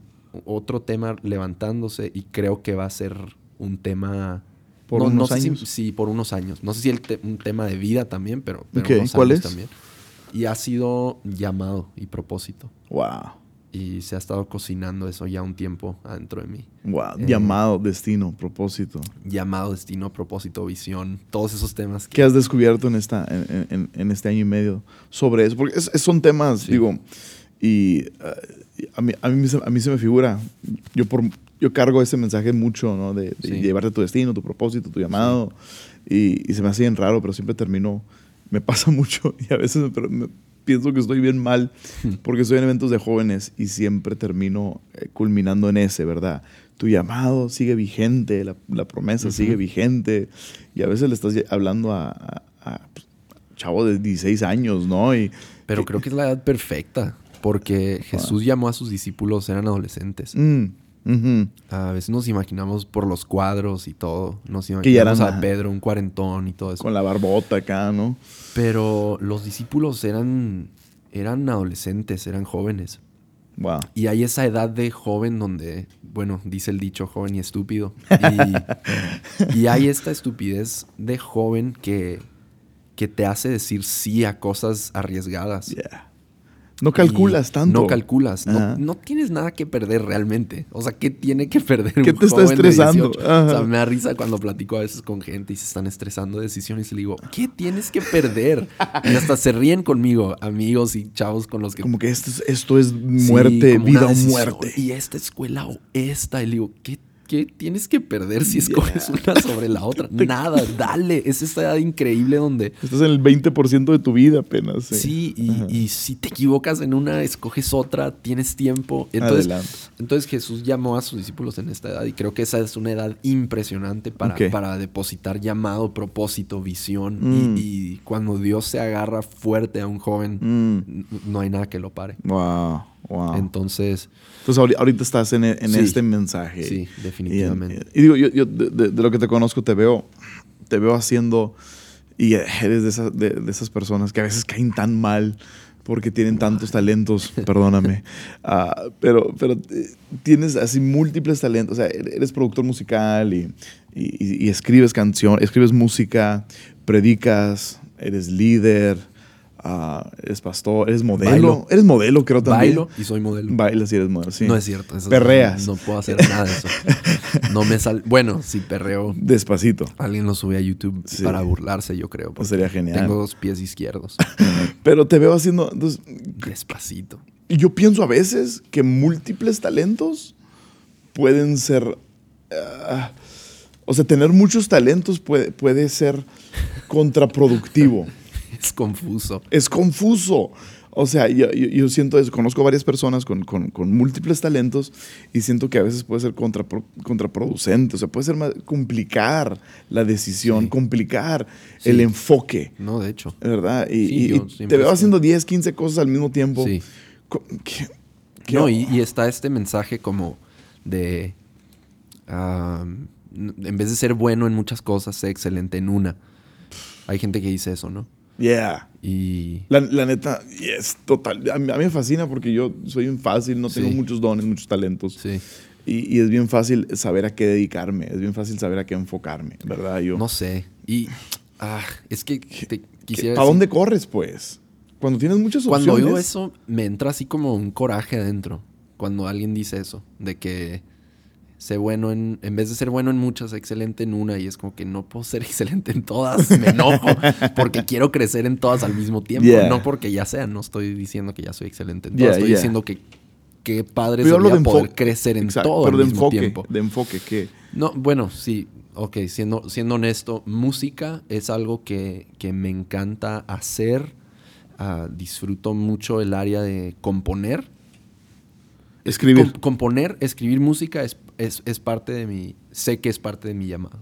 otro tema levantándose y creo que va a ser un tema... ¿Por no- no unos sé si- años? sí, por unos años. No sé si el te- un tema de vida también, pero, pero Ok, unos ¿cuál años es? también. Y ha sido llamado y propósito. Wow. Y se ha estado cocinando eso ya un tiempo adentro de mí. Wow. Eh. Llamado, destino, propósito. Llamado, destino, propósito, visión, todos esos temas que... ¿Qué has descubierto en, esta, en, en- en este año y medio sobre eso? Porque es- son temas, Sí. digo, y uh, a, mí, a, mí, se- a mí se me figura, yo, por, yo cargo ese mensaje mucho, ¿no? De, de Sí. llevarte tu destino, tu propósito, tu llamado. Y, y se me hace bien raro, pero siempre termino, me pasa <laughs> mucho y a veces me- me- pienso que estoy bien mal porque estoy en eventos de jóvenes y siempre termino eh, culminando en ese, ¿verdad? Tu llamado sigue vigente, la, la promesa sigue vigente y a veces le estás hablando a, a, a, pues, chavo de 16 años, ¿no? Y, Pero creo que es la edad perfecta, porque Jesús llamó a sus discípulos, eran adolescentes. Mm, A veces nos imaginamos por los cuadros y todo, nos imaginamos a- Pedro, un cuarentón y todo eso. con la barbota acá, ¿no? Pero los discípulos eran, eran adolescentes, eran jóvenes. Wow. Y hay esa edad de joven donde, bueno, dice el dicho joven y estúpido. <laughs> Y, y hay esta estupidez de joven que, que te hace decir sí a cosas arriesgadas. Yeah. No calculas tanto. No calculas. No, tienes nada que perder realmente. O sea, ¿qué tiene que perder ¿Qué un te está joven de estresando? 18? O sea, me da risa cuando platico a veces con gente y se están estresando de decisiones y le digo, ¿qué tienes que perder? Y hasta se ríen conmigo, amigos y chavos con los que... Como que esto es, esto es muerte, vida o muerte. Y esta escuela o esta. Y le digo, ¿qué, qué tienes que perder si Yeah. escoges una sobre la otra? <laughs> Nada, dale. Es esta edad increíble donde Estás en el 20% de tu vida apenas. Sí, Sí, y, si te equivocas en una, escoges otra, tienes tiempo. Entonces, Adelante. entonces Jesús llamó a sus discípulos en esta edad y creo que esa es una edad impresionante para, para depositar llamado, propósito, visión. Mm. Y, y cuando Dios se agarra fuerte a un joven, Mm. no hay nada que lo pare. Wow, wow. Entonces, Entonces ahori- ahorita estás en, en Sí. este mensaje. Sí, definitivamente. Y, digo, yo, yo de, lo que te conozco te veo, te veo haciendo y eres de esas, de, de esas personas que a veces caen tan mal porque tienen tantos talentos, <laughs> perdóname, Ah, pero, pero eh, tienes así múltiples talentos, o sea, eres productor musical y, y- y escribes canción, escribes música, predicas, eres líder, ah, eres pastor, eres modelo, Bailo. eres modelo creo también. bailo y soy modelo. Bailas y eres modelo, sí. No es cierto. eso Perreas. No, no puedo hacer nada de eso. No me sale. Bueno, si perreo, Despacito. alguien lo sube a YouTube Sí. para burlarse, yo creo. Pues sería genial. Tengo dos pies izquierdos. <laughs> Pero te veo haciendo. Entonces, Despacito. y yo pienso a veces que múltiples talentos pueden ser. ah, o sea, tener muchos talentos puede, puede ser contraproductivo. <laughs> Es confuso. es confuso. O sea, yo, yo- siento eso. Conozco varias personas con, con- con múltiples talentos y siento que a veces puede ser contrapro- contraproducente. O sea, puede ser más, complicar la decisión, Sí. complicar Sí. el enfoque. No, de hecho. ¿Verdad? Y, Sí, y- yo y siempre te veo haciendo 10, 15 cosas al mismo tiempo. Sí. Co- ¿Qué- qué- No, y, y está este mensaje como de. en vez de ser bueno en muchas cosas, sé excelente en una. Hay gente que dice eso, ¿no? Yeah. Y. La, la neta, es total. A mí, a mí me fascina porque yo soy un fácil, no tengo Sí. muchos dones, muchos talentos. Sí. Y, y es bien fácil saber a qué dedicarme, es bien fácil saber a qué enfocarme, ¿verdad? Yo, No sé. Y. ah, es que te ¿Qué- quisiera. ¿Para dónde corres, pues? Cuando tienes muchas Cuando opciones. oigo eso, me entra así como un coraje adentro. Cuando alguien dice eso, de que sé bueno en, en vez de ser bueno en muchas, excelente en una, y es como que no puedo ser <laughs> excelente en todas, me enojo, porque quiero crecer en todas al mismo tiempo, Yeah. no porque ya sean, no estoy diciendo que ya soy excelente en Yeah, todas, estoy yeah. diciendo que qué padre Pero sería de poder crecer en Exacto, todo pero al de mismo enfoque, tiempo. de enfoque, ¿qué? No, bueno, sí, ok, siendo, siendo honesto, música es algo que, que me encanta hacer. ah, disfruto mucho el área de componer. Escribir. Com- componer, escribir música es, es, es parte de mi. Sé que es parte de mi llamado.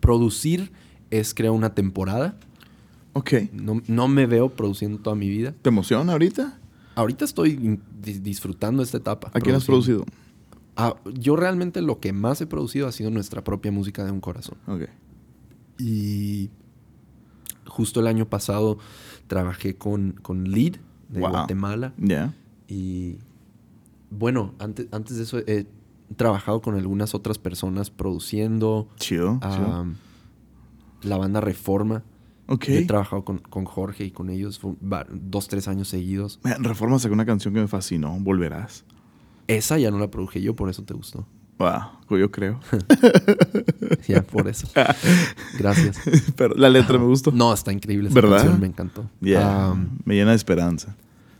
Producir es creo una temporada. ok. No, no me veo produciendo toda mi vida. ¿Te emociona ahorita? ahorita estoy disfrutando esta etapa. ¿A quién has producido? Ah, yo realmente lo que más he producido ha sido nuestra propia música de un corazón. Ok. Y justo el año pasado trabajé con, con Lead de Wow. Guatemala. Ya. Y bueno, antes, antes de eso he trabajado con algunas otras personas produciendo. Chido. chido. ah, la banda Reforma. ok. Yo he trabajado con, con Jorge y con ellos dos, tres años seguidos. Man, Reforma sacó una canción que me fascinó. Volverás. Esa ya no la produje yo, por eso te gustó. Wow. Yo creo. <laughs> Ya, por eso. <laughs> Gracias. Pero la letra me gustó. No, está increíble esa ¿Verdad? canción, me encantó. Yeah. Ah, me llena de esperanza.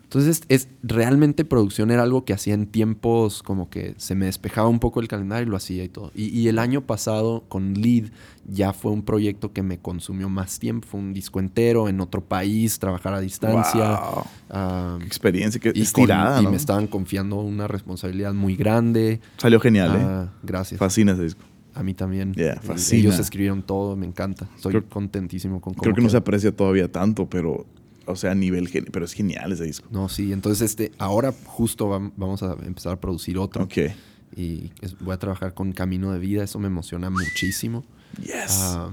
Entonces, es, realmente producción era algo que hacía en tiempos como que se me despejaba un poco el calendario y lo hacía y todo. Y, y el año pasado con Lead ya fue un proyecto que me consumió más tiempo. Fue un disco entero en otro país, trabajar a distancia. Wow. Qué experiencia. Con- estirada, y me estaban confiando una responsabilidad muy grande. Salió genial, ¿eh? Ah, gracias. Fascina ese disco. A mí también. Yeah, fascina. Ellos escribieron todo, me encanta. Estoy Creo- contentísimo con cómo Creo que no se aprecia todavía tanto, pero... O sea, a nivel... Pero es genial ese disco. No, sí, entonces este, ahora justo vam- vamos a empezar a producir otro. Ok. Y voy a trabajar con Camino de Vida, eso me emociona muchísimo. Yes. Ah,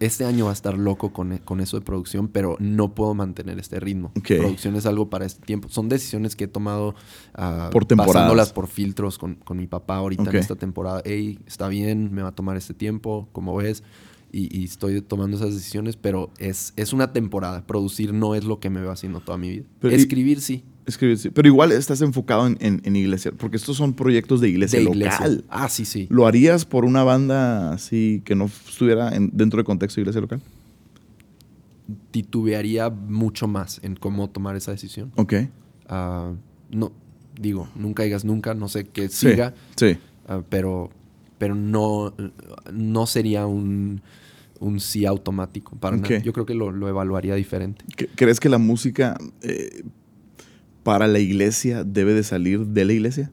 este año va a estar loco con, con eso de producción, pero no puedo mantener este ritmo. Ok. Producción es algo para este tiempo. Son decisiones que he tomado ah, Por temporadas. pasándolas por filtros con, con mi papá ahorita en esta temporada. Hey, está bien, me va a tomar este tiempo, como ves. Y, y estoy tomando esas decisiones, pero es, es una temporada. Producir no es lo que me veo haciendo toda mi vida. Pero y- Escribir sí. Escribir, sí. Pero igual estás enfocado en, en- en iglesia. Porque estos son proyectos de iglesia de local. iglesia. Ah, sí, sí. ¿Lo harías por una banda así que no estuviera en- dentro del contexto de iglesia local? Titubearía mucho más en cómo tomar esa decisión. Ok. Ah, no, digo, nunca digas nunca, no sé qué siga, Sí. ah, pero, pero no, no sería un, un sí automático para Ok. nada. Yo creo que lo, lo evaluaría diferente. ¿Cre- ¿Crees que la música eh, para la iglesia debe de salir de la iglesia?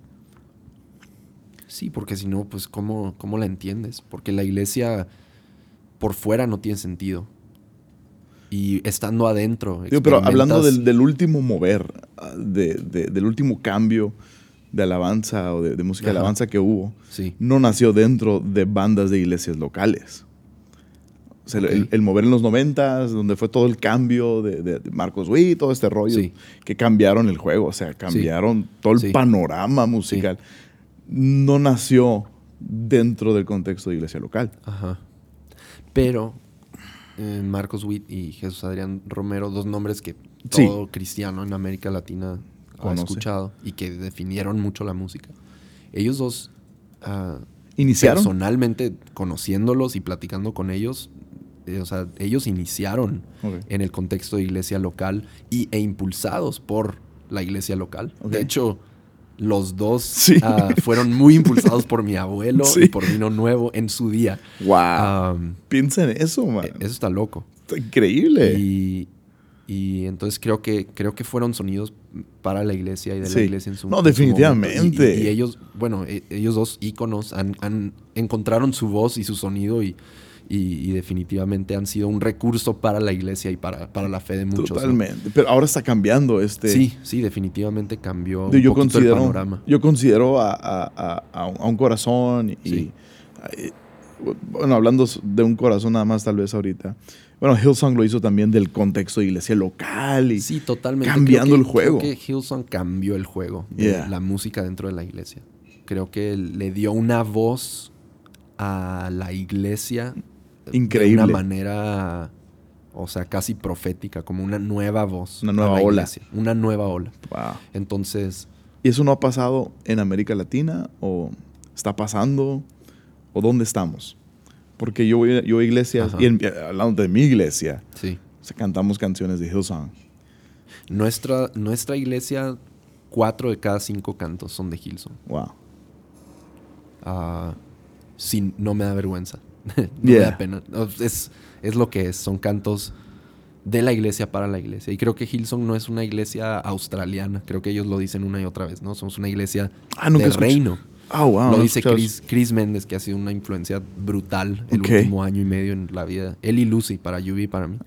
Sí, porque si no, pues ¿cómo, ¿cómo la entiendes? Porque la iglesia por fuera no tiene sentido. Y estando adentro. Digo, pero hablando del, del último mover, ah, de- de- del último cambio de alabanza o de, de música de Ajá. alabanza que hubo, Sí. no nació dentro de bandas de iglesias locales. O sea, el- Ok. el, el mover en los noventas, donde fue todo el cambio de, de- de Marcos Witt, todo este rollo, Sí. que cambiaron el juego, o sea, cambiaron todo el panorama musical. No nació dentro del contexto de iglesia local. Ajá. Pero eh, Marcos Witt y Jesús Adrián Romero, dos nombres que todo cristiano en América Latina ha Conoce. escuchado y que definieron mucho la música. Ellos dos, ah, ¿Iniciaron? personalmente conociéndolos y platicando con ellos, eh, o sea, ellos iniciaron Ok. en el contexto de iglesia local y, e impulsados por la iglesia local. Ok. De hecho, los dos Sí. ah, fueron muy impulsados por mi abuelo <laughs> Sí. y por Vino Nuevo en su día. ¡Wow! Am, Piensa en eso, man. e- eso está loco. Está increíble. Y, y entonces creo que, creo que fueron sonidos para la iglesia y de Sí. la iglesia en su No, su definitivamente. Y, y- y ellos, bueno, e- ellos dos íconos han, han- encontraron su voz y su sonido y, definitivamente han sido un recurso para la iglesia y para, para la fe de muchos. ¿no? Totalmente. Pero ahora está cambiando este. Sí, sí, definitivamente cambió Yo, un poquito el considero, panorama. yo considero a, a- a- a un- corazón y, Sí. y- bueno, hablando de un corazón nada más tal vez ahorita. Bueno, Hillsong lo hizo también del contexto de iglesia local y Sí, totalmente. cambiando Creo el juego. Creo que Hillsong cambió el juego de Yeah. la música dentro de la iglesia. Creo que le dio una voz a la iglesia Increíble. de una manera, o sea, casi profética, como una nueva voz. Una nueva la ola. iglesia, Una nueva ola. Wow. Entonces, ¿Y eso no ha pasado en América Latina o está pasando o dónde estamos? Porque yo voy, yo voy a iglesias Ajá. y en- hablando de mi iglesia, sí. cantamos canciones de Hillsong. Nuestra, nuestra iglesia, cuatro de cada cinco cantos son de Hillsong. Wow. Ah, sí, no me da vergüenza. <laughs> no me da pena. Es, es lo que es. Son cantos de la iglesia para la iglesia. Y creo que Hillsong no es una iglesia australiana. Creo que ellos lo dicen una y otra vez, ¿no? Somos una iglesia Ah, nunca de escuché. reino. Ah, wow. lo dice Chris, Chris Méndez, que ha sido una influencia brutal el último año y medio en la vida. Él y Lucy, para Yubi para mí.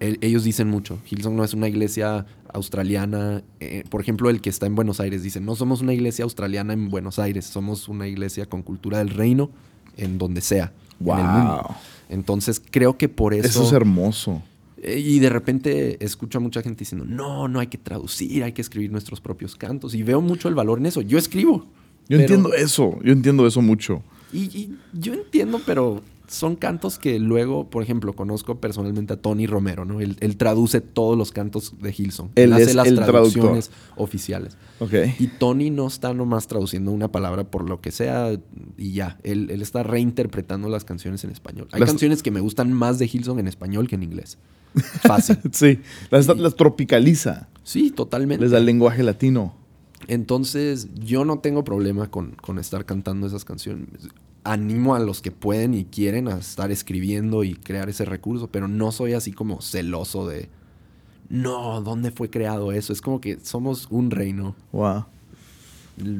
el- ellos dicen mucho. Hillsong no es una iglesia australiana. eh, por ejemplo, el que está en Buenos Aires dice, no somos una iglesia australiana en Buenos Aires, somos una iglesia con cultura del reino en donde sea. en el mundo". Wow. Entonces creo que por eso... Eso es hermoso. Eh, Y de repente escucho a mucha gente diciendo, no, no hay que traducir, hay que escribir nuestros propios cantos. Y veo mucho el valor en eso. Yo escribo. Yo pero- entiendo eso, yo entiendo eso mucho. Y, y yo entiendo, pero son cantos que luego, por ejemplo, conozco personalmente a Tony Romero, ¿no? Él, él traduce todos los cantos de Hilson. Él hace es las el traducciones oficiales. Ok. Y Tony no está nomás traduciendo una palabra por lo que sea y ya. Él, él está reinterpretando las canciones en español. Hay Las- canciones que me gustan más de Hilson en español que en inglés. <laughs> Fácil. Sí, las, las tropicaliza, Sí, totalmente. les da el lenguaje latino. Entonces, yo no tengo problema con, con estar cantando esas canciones. Animo a los que pueden y quieren a estar escribiendo y crear ese recurso, pero no soy así como celoso de, no, ¿dónde fue creado eso? Es como que somos un reino. Wow,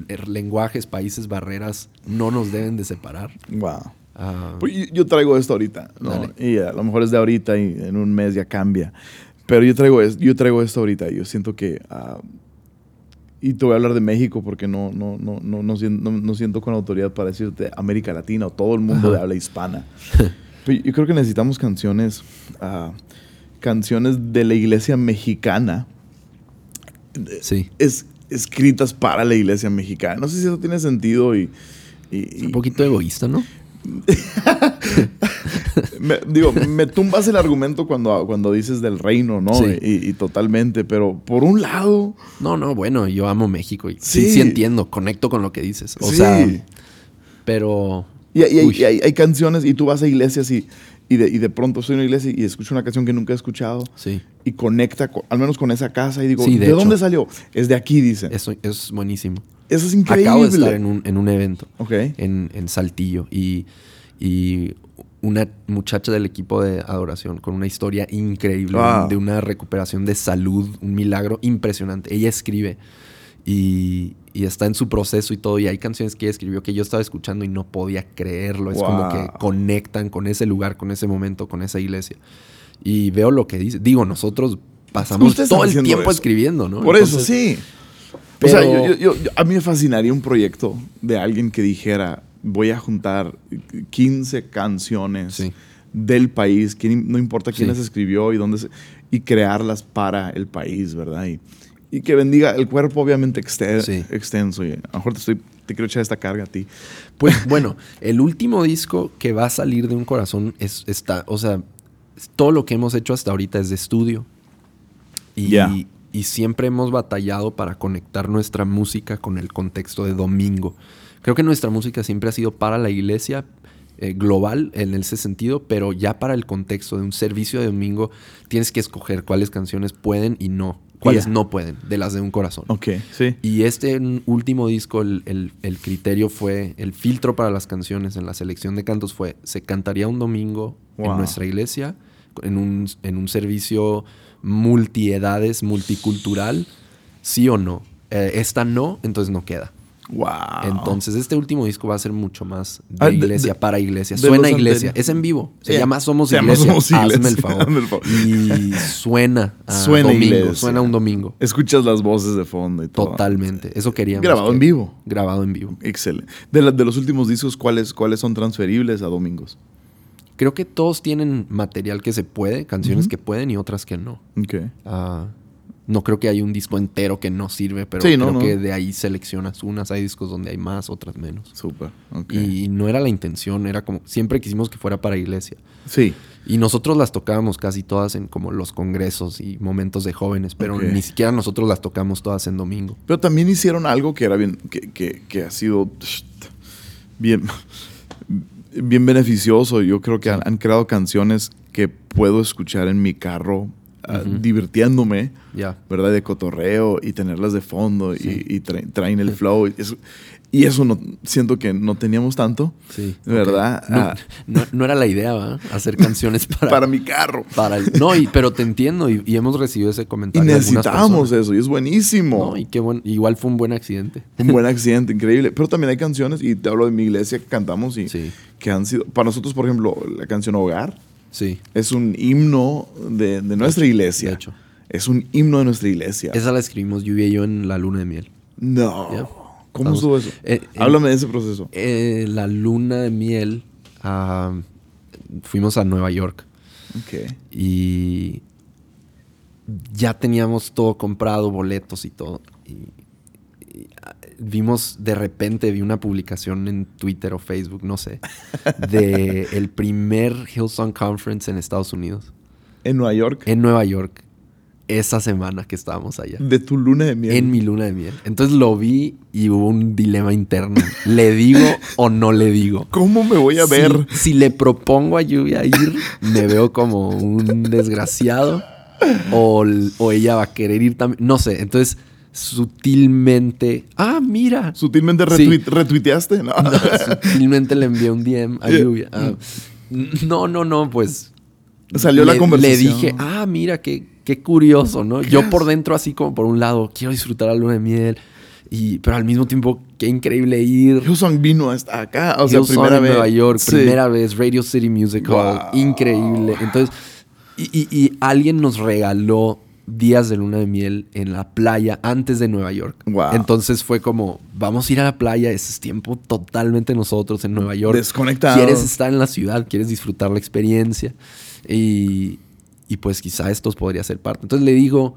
er- Lenguajes, países, barreras no nos deben de separar. wow. Ah, Pues yo- traigo esto ahorita, ¿no? Y a lo mejor es de ahorita y en un mes ya cambia. Pero yo traigo, yo traigo esto ahorita. Yo siento que... ah, y te voy a hablar de México porque no, no, no, no, no, sien- no- no siento con autoridad para decirte América Latina o todo el mundo Ajá. de habla hispana. <laughs> Pero yo creo que necesitamos canciones, ah, canciones de la iglesia mexicana sí. es, escritas para la iglesia mexicana. No sé si eso tiene sentido y... y- y- Un poquito egoísta, ¿no? <laughs> me, digo, me tumbas el argumento cuando, cuando dices del reino, ¿no? Sí. Y, y totalmente, pero por un lado, No, no, bueno, yo amo México y sí, Sí. sí entiendo, conecto con lo que dices. O sea, pero... y, y hay, hay- hay canciones y tú vas a iglesias y, y, de, y de pronto estoy en una iglesia y escucho una canción que nunca he escuchado Sí. y conecta con- al menos con esa casa y digo, ¿de, dónde salió? Es de aquí, dicen. Eso es buenísimo. Eso es increíble. Acabo de estar en un, en un evento Ok. en, en Saltillo y, y una muchacha del equipo de adoración con una historia increíble Wow. de una recuperación de salud, un milagro impresionante. Ella escribe y, y está en su proceso y todo. Y hay canciones que ella escribió que yo estaba escuchando y no podía creerlo. Es como que conectan con ese lugar, con ese momento, con esa iglesia. Y veo lo que dice. Digo, nosotros pasamos todo el tiempo eso. escribiendo, ¿no? Por eso, sí. pero- O sea, yo- yo- yo- a mí me fascinaría un proyecto de alguien que dijera, voy a juntar 15 canciones Sí. del país, quién- no importa quién Sí. las escribió y dónde se- y crearlas para el país, ¿verdad? Y, y que bendiga el cuerpo obviamente Sí. extenso. Y a lo mejor te, estoy, te quiero echar esta carga a ti. Pues bueno, el último disco que va a salir de un corazón es está, o sea, todo lo que hemos hecho hasta ahorita es de estudio. Y, Ya. y siempre hemos batallado para conectar nuestra música con el contexto de domingo. Creo que nuestra música siempre ha sido para la iglesia eh, global en ese sentido, pero ya para el contexto de un servicio de domingo tienes que escoger cuáles canciones pueden y no, cuáles no pueden, de las de un corazón. Ok, sí. Y este último disco, el, el- el criterio fue, el filtro para las canciones en la selección de cantos fue, se cantaría un domingo Wow. en nuestra iglesia, en un, en un servicio multiedades, multicultural, sí o no. Eh, esta no, entonces no queda. Wow. Entonces este último disco va a ser mucho más de Ah, iglesia, de- para iglesia. Suena iglesia, es en vivo. Se Yeah. llama Somos Se Iglesia. Somos Hazme el favor. Hazme el favor. Y suena a Suena domingo, iglesia. suena un domingo. Escuchas las voces de fondo y todo. Totalmente. Eso queríamos. Grabado que- en vivo. Grabado en vivo. Excelente. De, la- de los últimos discos, ¿cuáles, ¿cuáles son transferibles a domingos? Creo que todos tienen material que se puede, canciones que pueden y otras que no. Ok. Ah, no creo que hay un disco entero que no sirve, pero Sí, no, creo no. que de ahí seleccionas unas. Hay discos donde hay más, otras menos. Súper. Y no era la intención, era como siempre quisimos que fuera para iglesia. Sí. Y nosotros las tocábamos casi todas en como los congresos y momentos de jóvenes, pero ni siquiera nosotros las tocamos todas en domingo. Pero también hicieron algo que era bien, que, que- que ha sido bien, bien beneficioso. Yo creo que han, han creado canciones que puedo escuchar en mi carro ah, Ujú. divirtiéndome. ¿verdad? De cotorreo y tenerlas de fondo Sí. y, y tra- traen el flow. Y eso, y eso no, siento que no teníamos tanto, Sí. ¿verdad? No, Ah, no- no era la idea, ¿va? Hacer canciones <laughs> para, para mi carro. para el- no, y, pero te entiendo y, y hemos recibido ese Y comentario. algunas necesitábamos eso y es buenísimo. No, y qué buen, igual fue un buen accidente. Un buen accidente, increíble. Pero también hay canciones, y te hablo de mi iglesia que cantamos y Sí. que han sido, para nosotros, por ejemplo, la canción Hogar, Sí. Es un himno de, de nuestra iglesia. De hecho. Es un himno de nuestra iglesia. Esa la escribimos Lluvia y yo en la luna de miel. No. Ya. ¿Cómo estuvo eso? Eh, eh, Háblame de ese proceso. Eh, la luna de miel, ah, fuimos a Nueva York Ok. y ya teníamos todo comprado, boletos y todo. Y, vimos, de repente, vi una publicación en Twitter o Facebook, no sé, de <laughs> el primer Hillsong Conference en Estados Unidos, En Nueva York. en Nueva York, esa semana que estábamos allá. De tu luna de miel. En mi luna de miel. Entonces lo vi y hubo un dilema interno. ¿Le digo o no le digo? ¿Cómo me voy a Si- ver? Si, le propongo a Lluvia ir, me veo como un desgraciado. O, o ella va a querer ir también. No sé. Entonces, sutilmente. Ah, mira. ¿Sutilmente Sí. retuiteaste? No. Sutilmente le envié un DM a. Lluvia. Ah, no, no, no, pues. Salió la le- conversación. Le dije, ah, mira, qué, qué curioso, ¿no? Yo por dentro, así como por un lado, quiero disfrutar la luna de miel. Y, pero al mismo tiempo, qué increíble ir. Hillsong vino hasta acá. O sea, Hillsong primera en vez. Nueva York, Sí. primera vez, Radio City Music Hall, Wow. increíble. Entonces, y, y- y alguien nos regaló días de luna de miel en la playa antes de Nueva York. Wow. Entonces fue como, vamos a ir a la playa, ese es tiempo totalmente nosotros en Nueva York. Desconectados. Quieres estar en la ciudad, quieres disfrutar la experiencia. Y, y pues quizá estos podría ser parte. Entonces le digo,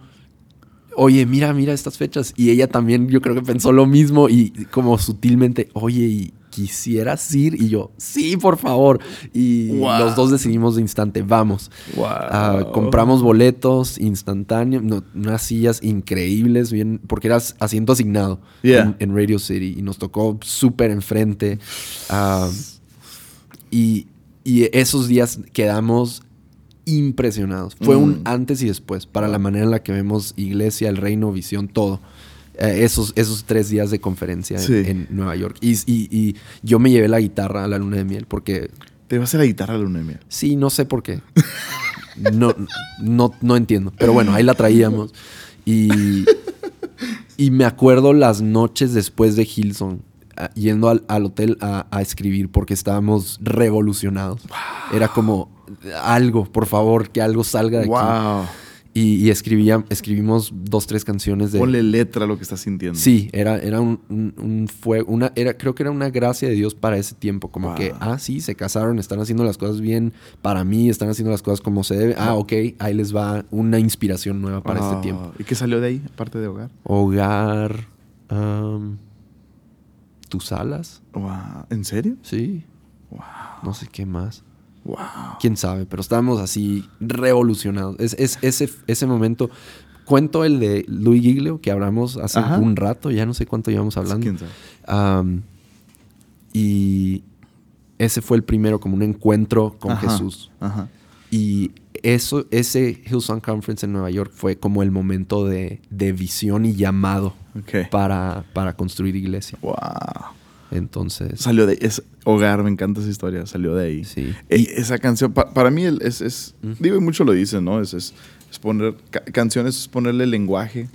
oye, mira, mira estas fechas. Y ella también yo creo que pensó lo mismo y como sutilmente, oye, ¿y quisieras ir? Y yo, sí, por favor. Y Wow. los dos decidimos de instante, vamos. Wow. Ah, compramos boletos instantáneos, no- unas sillas increíbles, bien, porque era asiento asignado Yeah. en, en Radio City y nos tocó súper enfrente. Ah, y, y esos días quedamos impresionados. Fue un Mm. antes y después para la manera en la que vemos iglesia, el reino, visión, todo. Eh, esos, esos tres días de conferencia en- Sí. en, Nueva York. Y, y- y yo me llevé la guitarra a la luna de miel porque Te vas a la guitarra a la luna de miel. Sí, no sé por qué. <laughs> No, no, no entiendo. Pero bueno, ahí la traíamos. Y, y me acuerdo las noches después de Hilson, yendo al, al hotel a, a escribir porque estábamos revolucionados. Era como algo, por favor, que algo salga de aquí. Y, y escribía, escribimos dos, tres canciones de... Ponle letra a lo que estás sintiendo. Sí, era, era un, un, un fuego, una, era, creo que era una gracia de Dios para ese tiempo, como Wow. que, ah, sí, se casaron, están haciendo las cosas bien para mí, están haciendo las cosas como se debe, ah, ok, ahí les va una inspiración nueva para Ah, este tiempo. ¿Y qué salió de ahí, aparte de hogar? Hogar, tus alas, Wow. ¿En serio? sí, Wow. no sé qué más, Wow. quién sabe, pero estábamos así revolucionados. Es, es- ese, ese momento, cuento el de Luis Giglio que hablamos hace Ajá. un rato, ya no sé cuánto llevamos hablando. ¿Quién sabe? Y ese fue el primero, como un encuentro con Ajá, Jesús. Ajá. Y eso, ese Hillsong Conference en Nueva York fue como el momento de, de visión y llamado para, para construir iglesia. Wow. Entonces, Salió de es hogar, me encanta esa historia, salió de ahí. sí. Ey, esa canción, pa- para mí es, es digo, y mucho lo dicen, ¿no? Es, es, es poner, ca- canciones es ponerle lenguaje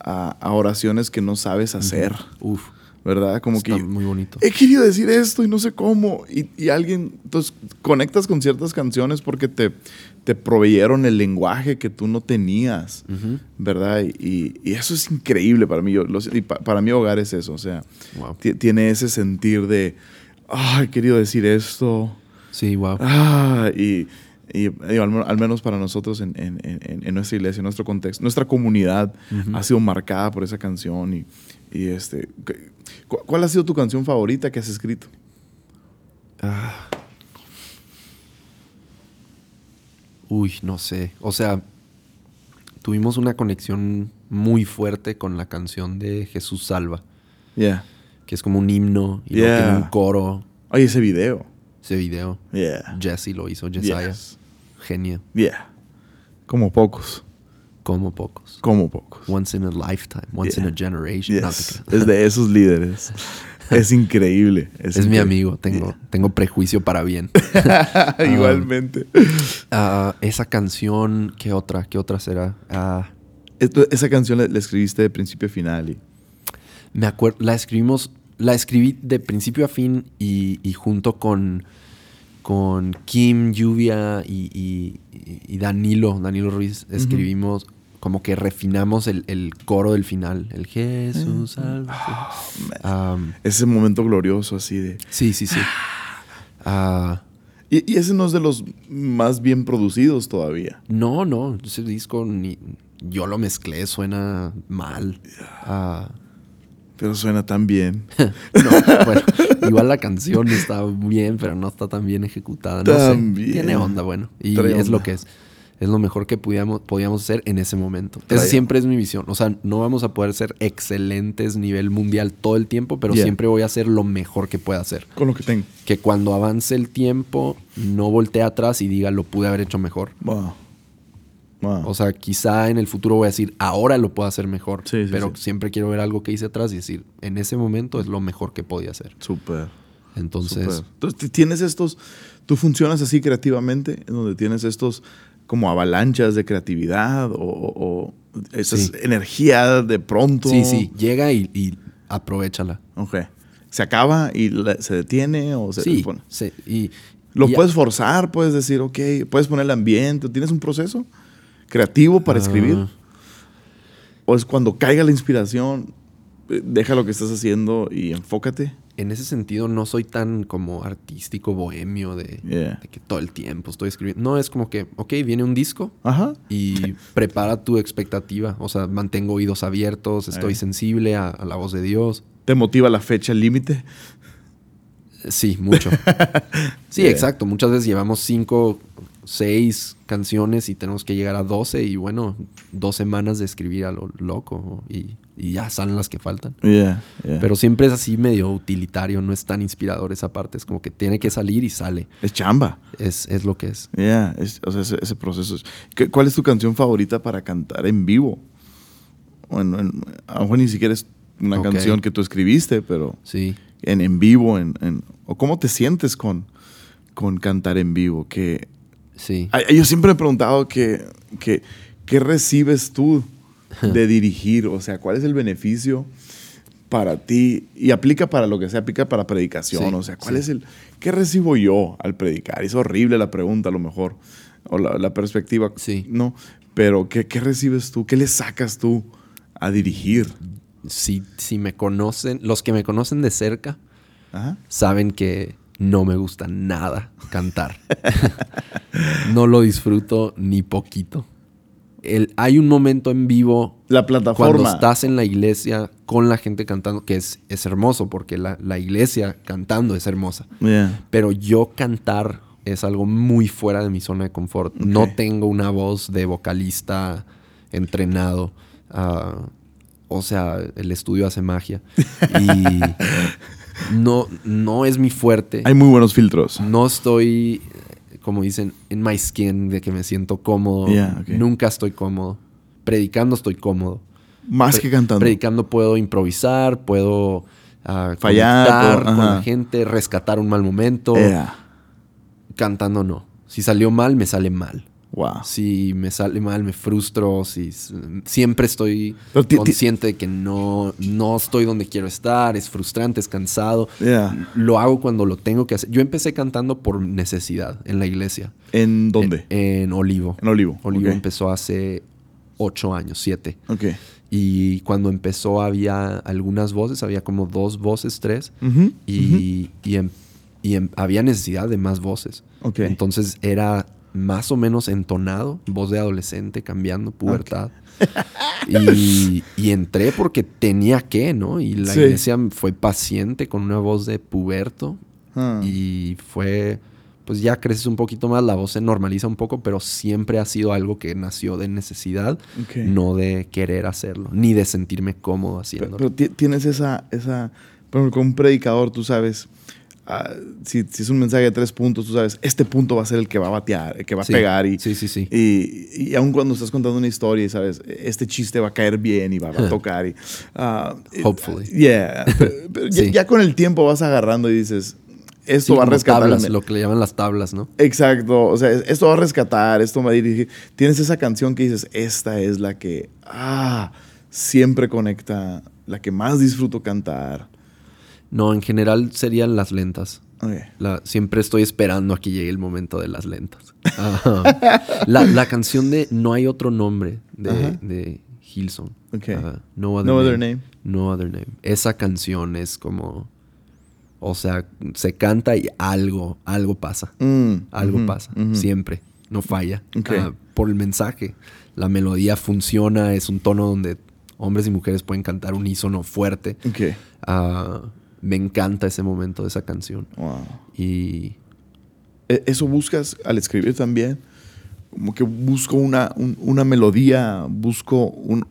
a, a oraciones que no sabes hacer, Uf, ¿verdad? Como está que muy bonito. he querido decir esto y no sé cómo. Y, y alguien, entonces, conectas con ciertas canciones porque te, te proveyeron el lenguaje que tú no tenías. ¿verdad? Y, y eso es increíble para mí. Yo, lo y pa- para mí hogar es eso, o sea, Wow. tiene ese sentir de, ay, he querido decir esto. Sí, wow. Ah, y, y, digo, al, men- al menos para nosotros en, en- en- en nuestra iglesia, en nuestro contexto, nuestra comunidad ha sido marcada por esa canción. Y, y este, cu- ¿cuál ha sido tu canción favorita que has escrito? Ah. Uy, no sé. O sea, tuvimos una conexión muy fuerte con la canción de Jesús Salva, Yeah. que es como un himno y luego Yeah. tiene un coro. Oye, ese video. Ese video. Yeah. Jesse lo hizo, Jesiah. Yes. Genio. Yeah. Como pocos. Como pocos. Como pocos. Once in a lifetime, once in a generation. Yes. Es de esos líderes. <laughs> <laughs> Es increíble. Es mi increíble. amigo, tengo, <laughs> tengo prejuicio para bien. <laughs> Igualmente. Ah, esa canción, ¿qué otra? ¿Qué otra será? Ah, Esto- esa canción la, la escribiste de principio a final. Y, Me acuerdo, la escribimos, la escribí de principio a fin y, y junto con, con Kim, Lluvia y, y- y Danilo, Danilo Ruiz, escribimos, como que refinamos el, el coro del final. El Jesús salva. Am, Ese momento glorioso así de... sí, sí, sí. Ah, Y, y ese no es de los más bien producidos todavía. no, no, ese disco ni, yo lo mezclé, suena mal. Ah, Pero suena tan bien. <laughs> no, bueno, igual la canción está bien, pero no está tan bien ejecutada. No sé, También. tiene onda, bueno. Y Trae es lo que es. Es lo mejor que podíamos, podíamos hacer en ese momento. Esa siempre es mi visión. O sea, no vamos a poder ser excelentes nivel mundial todo el tiempo, pero Yeah. siempre voy a hacer lo mejor que pueda hacer. Con lo que tengo. Que cuando avance el tiempo, no voltee atrás y diga, lo pude haber hecho mejor. Wow. Wow. O sea, quizá en el futuro voy a decir, ahora lo puedo hacer mejor. Sí, sí, pero sí. siempre quiero ver algo que hice atrás y decir, en ese momento es lo mejor que podía hacer. Súper. Entonces. Entonces, tienes estos... Tú funcionas así creativamente, en donde tienes estos como avalanchas de creatividad o, o- o esas Sí. energía de pronto. sí, sí, llega y, y aprovechala. Ok. Se acaba y la- se detiene o se sí, pone- y... Lo y- puedes forzar, puedes decir, ok, puedes poner el ambiente. ¿Tienes un proceso creativo para escribir? Ah. ¿O es cuando caiga la inspiración, eh, deja lo que estás haciendo y enfócate? En ese sentido, no soy tan como artístico, bohemio, de, Yeah. de que todo el tiempo estoy escribiendo. No, es como que, ok, viene un disco Ajá. y prepara tu expectativa. O sea, mantengo oídos abiertos, estoy sensible a, a la voz de Dios. ¿Te motiva la fecha límite? Sí, mucho. <laughs> Sí, Yeah. exacto. Muchas veces llevamos cinco, seis canciones y tenemos que llegar a 12 y bueno, dos semanas de escribir a lo loco y, y ya salen las que faltan. Yeah, yeah. Pero siempre es así medio utilitario, no es tan inspirador esa parte. Es como que tiene que salir y sale. es chamba. Es, es lo que es. Yeah, es- o sea, ese, ese proceso. es- ¿Qué- ¿Cuál es tu canción favorita para cantar en vivo? Bueno, en- a lo mejor ni siquiera es una Ok. canción que tú escribiste, pero Sí. en, en vivo, en, en- o cómo te sientes con, con cantar en vivo. Que Sí. Ay, yo siempre he preguntado que, que- qué recibes tú <laughs> de dirigir, o sea, cuál es el beneficio para ti y aplica para lo que sea, aplica para predicación, Sí, o sea, cuál sí. es el qué recibo yo al predicar. Es horrible la pregunta a lo mejor o la, la perspectiva, Sí. no, pero ¿qué, qué recibes tú, qué le sacas tú a dirigir. Si, si me conocen, los que me conocen de cerca Ajá. saben que no me gusta nada cantar. <laughs> no lo disfruto ni poquito. El, hay un momento en vivo La cuando plataforma. estás en la iglesia con la gente cantando, que es, es hermoso, porque la, la iglesia cantando es hermosa. Yeah. Pero yo cantar es algo muy fuera de mi zona de confort. No tengo una voz de vocalista entrenado. Ah, o sea, el estudio hace magia. Y <laughs> no, no es mi fuerte. Hay muy buenos filtros. No estoy, como dicen, en my skin, de que me siento cómodo. Yeah. Nunca estoy cómodo. Predicando estoy cómodo. Más Pre- que cantando. Predicando puedo improvisar, puedo ah, Fallar, con la gente, rescatar un mal momento. Yeah. Cantando no. Si salió mal, me sale mal. Wow. Si me sale mal, me frustro. Si siempre estoy consciente de que no, no estoy donde quiero estar. Es frustrante, es cansado. Yeah. Lo hago cuando lo tengo que hacer. Yo empecé cantando por necesidad en la iglesia. ¿En dónde? En, en Olivo. En Olivo. Olivo ok. empezó hace ocho años, siete. Ok. Y cuando empezó había algunas voces, había como dos voces, tres. Ujú, Y, y em- y em- había necesidad de más voces. Ok. Entonces era más o menos entonado, voz de adolescente cambiando, pubertad. <laughs> y, y entré porque tenía que, ¿no? Y la Sí. iglesia fue paciente con una voz de puberto. Ah. Y fue, pues ya creces un poquito más, la voz se normaliza un poco, pero siempre ha sido algo que nació de necesidad, no de querer hacerlo, ni de sentirme cómodo Pero, haciéndolo. pero ti- tienes esa, esa, por ejemplo, con un predicador, tú sabes, ah, si, si es un mensaje de tres puntos, tú sabes, este punto va a ser el que va a batear, el que va Sí, a pegar. Y, sí, sí, sí. Y, y aun cuando estás contando una historia y sabes, este chiste va a caer bien y va, va a <laughs> tocar. Y, ah, Hopefully. Yeah. Pero, <laughs> pero ya- Sí. ya, con el tiempo vas agarrando y dices, esto Sí, va a rescatar. tablas, lo que le llaman las tablas, ¿no? Exacto, o sea, esto va a rescatar, esto va a dirigir. Tienes esa canción que dices, esta es la que, ah, siempre conecta, la que más disfruto cantar. No, en general serían las lentas. Ok. La- siempre estoy esperando a que llegue el momento de las lentas. La, la canción de No hay otro nombre de, Ajá. de Hilson. Ok. Ajá. No, other, No name. Other Name. No Other Name. Esa canción es como... O sea, se canta y algo, algo pasa. Mm, Algo pasa. Siempre. No falla. Ah, por el mensaje. La melodía funciona. Es un tono donde hombres y mujeres pueden cantar unísono fuerte. Ok. Ah, me encanta ese momento de esa canción. Wow. Y E- ¿Eso buscas al escribir también? Como que busco una, un- una melodía, busco un-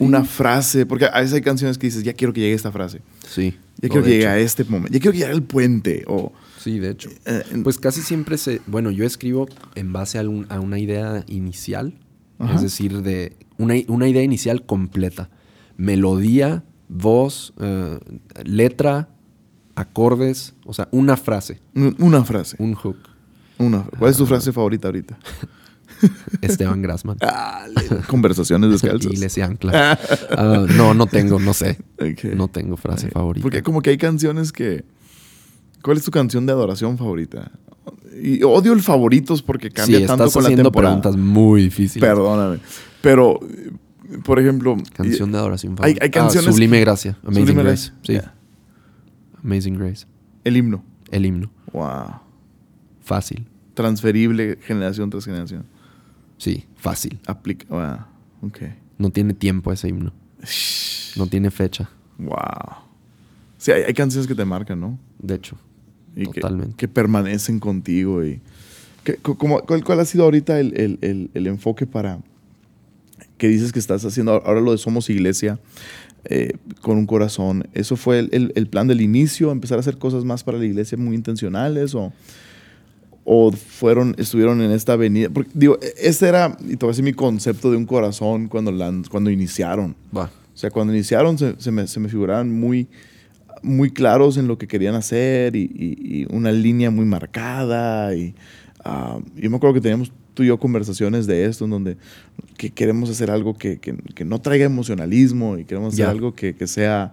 una frase, porque a veces hay canciones que dices, ya quiero que llegue esta frase, sí. ya quiero que llegue a este momento, ya quiero que llegue al puente, o... Sí, de hecho. eh, Pues casi siempre se... Bueno, yo escribo en base a, un- a una idea inicial. Ajá. Es decir, de una, una idea inicial completa. Melodía, voz, eh, letra, acordes. O sea, una frase. un- una frase. Un hook. Una, ¿Cuál es tu frase favorita ahorita? <laughs> Esteban Grassman. <laughs> Ah, Conversaciones descalzas. Iglesia Ancla. <laughs> Ah, no, no tengo, no sé. No tengo frase favorita. Porque como que hay canciones que... ¿Cuál es tu canción de adoración favorita? Y odio el favoritos porque cambia sí, tanto estás con la haciendo temporada. preguntas muy difíciles. Perdóname. Pero, por ejemplo... Canción de adoración Hay- hay canciones Ah, Sublime que- Gracia. Amazing Sublime Grace. Grace, Sí. yeah. Amazing Grace. El himno. El himno. Wow. Fácil. Transferible generación tras generación. Sí, fácil. Aplica. Wow. Ok. No tiene tiempo ese himno. No tiene fecha. Wow. Sí, hay, hay canciones que te marcan, ¿no? De hecho. Y Totalmente. Que, permanecen contigo. Y que- co- como- cuál, cuál ha sido ahorita el, el- el- el enfoque para que dices que estás haciendo ahora lo de Somos Iglesia eh, con un corazón? ¿Eso fue el, el- el plan del inicio? ¿Empezar a hacer cosas más para la iglesia muy intencionales? ¿O, o fueron, estuvieron en esta avenida? Porque, digo, este era, y te voy a decir mi concepto de un corazón cuando, lan- cuando iniciaron. O sea, cuando iniciaron se, se me, se me figuraban muy, muy claros en lo que querían hacer y, y- y una línea muy marcada. Y ah, yo me acuerdo que teníamos tú y yo conversaciones de esto, en donde que queremos hacer algo que, que- que no traiga emocionalismo y queremos hacer Ya. algo que, que sea...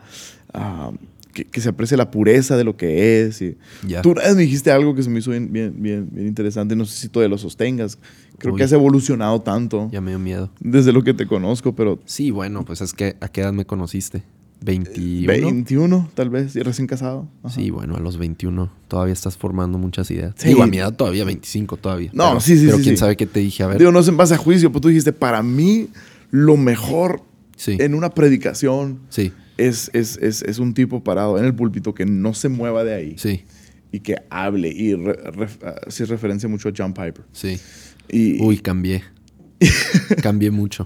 ah, que, que se aprecie la pureza de lo que es. Y Ya. Tú una vez me dijiste algo que se me hizo bien, bien, bien, bien interesante. No sé si todavía lo sostengas. Creo Uy. que has evolucionado tanto Ya me dio miedo. desde lo que te conozco, pero Sí, bueno, pues es que ¿a qué edad me conociste? ¿21? 21, tal vez, y recién casado. Ajá. Sí, bueno, a los 21 todavía estás formando muchas ideas. Sí. Digo, a mi edad todavía 25 todavía. No, pero, sí, sí, Pero sí, quién sí. sabe qué te dije. A ver. Digo, no es en base a juicio, pero tú dijiste, para mí, lo mejor sí. en una predicación Sí, es, es, es, es un tipo parado en el púlpito que no se mueva de ahí sí, y que hable. Y re- ref- sí referencia mucho a John Piper. sí. Y, Uy, cambié. <laughs> cambié mucho.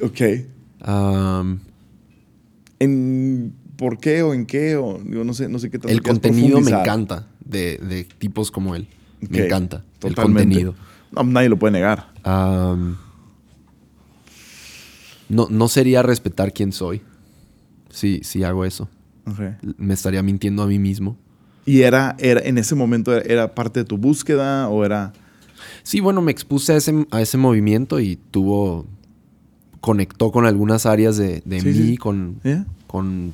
ok. Am, ¿En por qué o en qué? O, digo, no sé, no sé qué tanto el contenido me encanta de, de tipos como él. Me encanta el contenido. No, nadie lo puede negar. No, no sería respetar quién soy si, si hago eso. Me estaría mintiendo a mí mismo. ¿Y era, era en ese momento era, era parte de tu búsqueda o era... Sí, bueno, me expuse a ese, a ese movimiento y tuvo. Conectó con algunas áreas de, de Sí, mí, sí. con. Con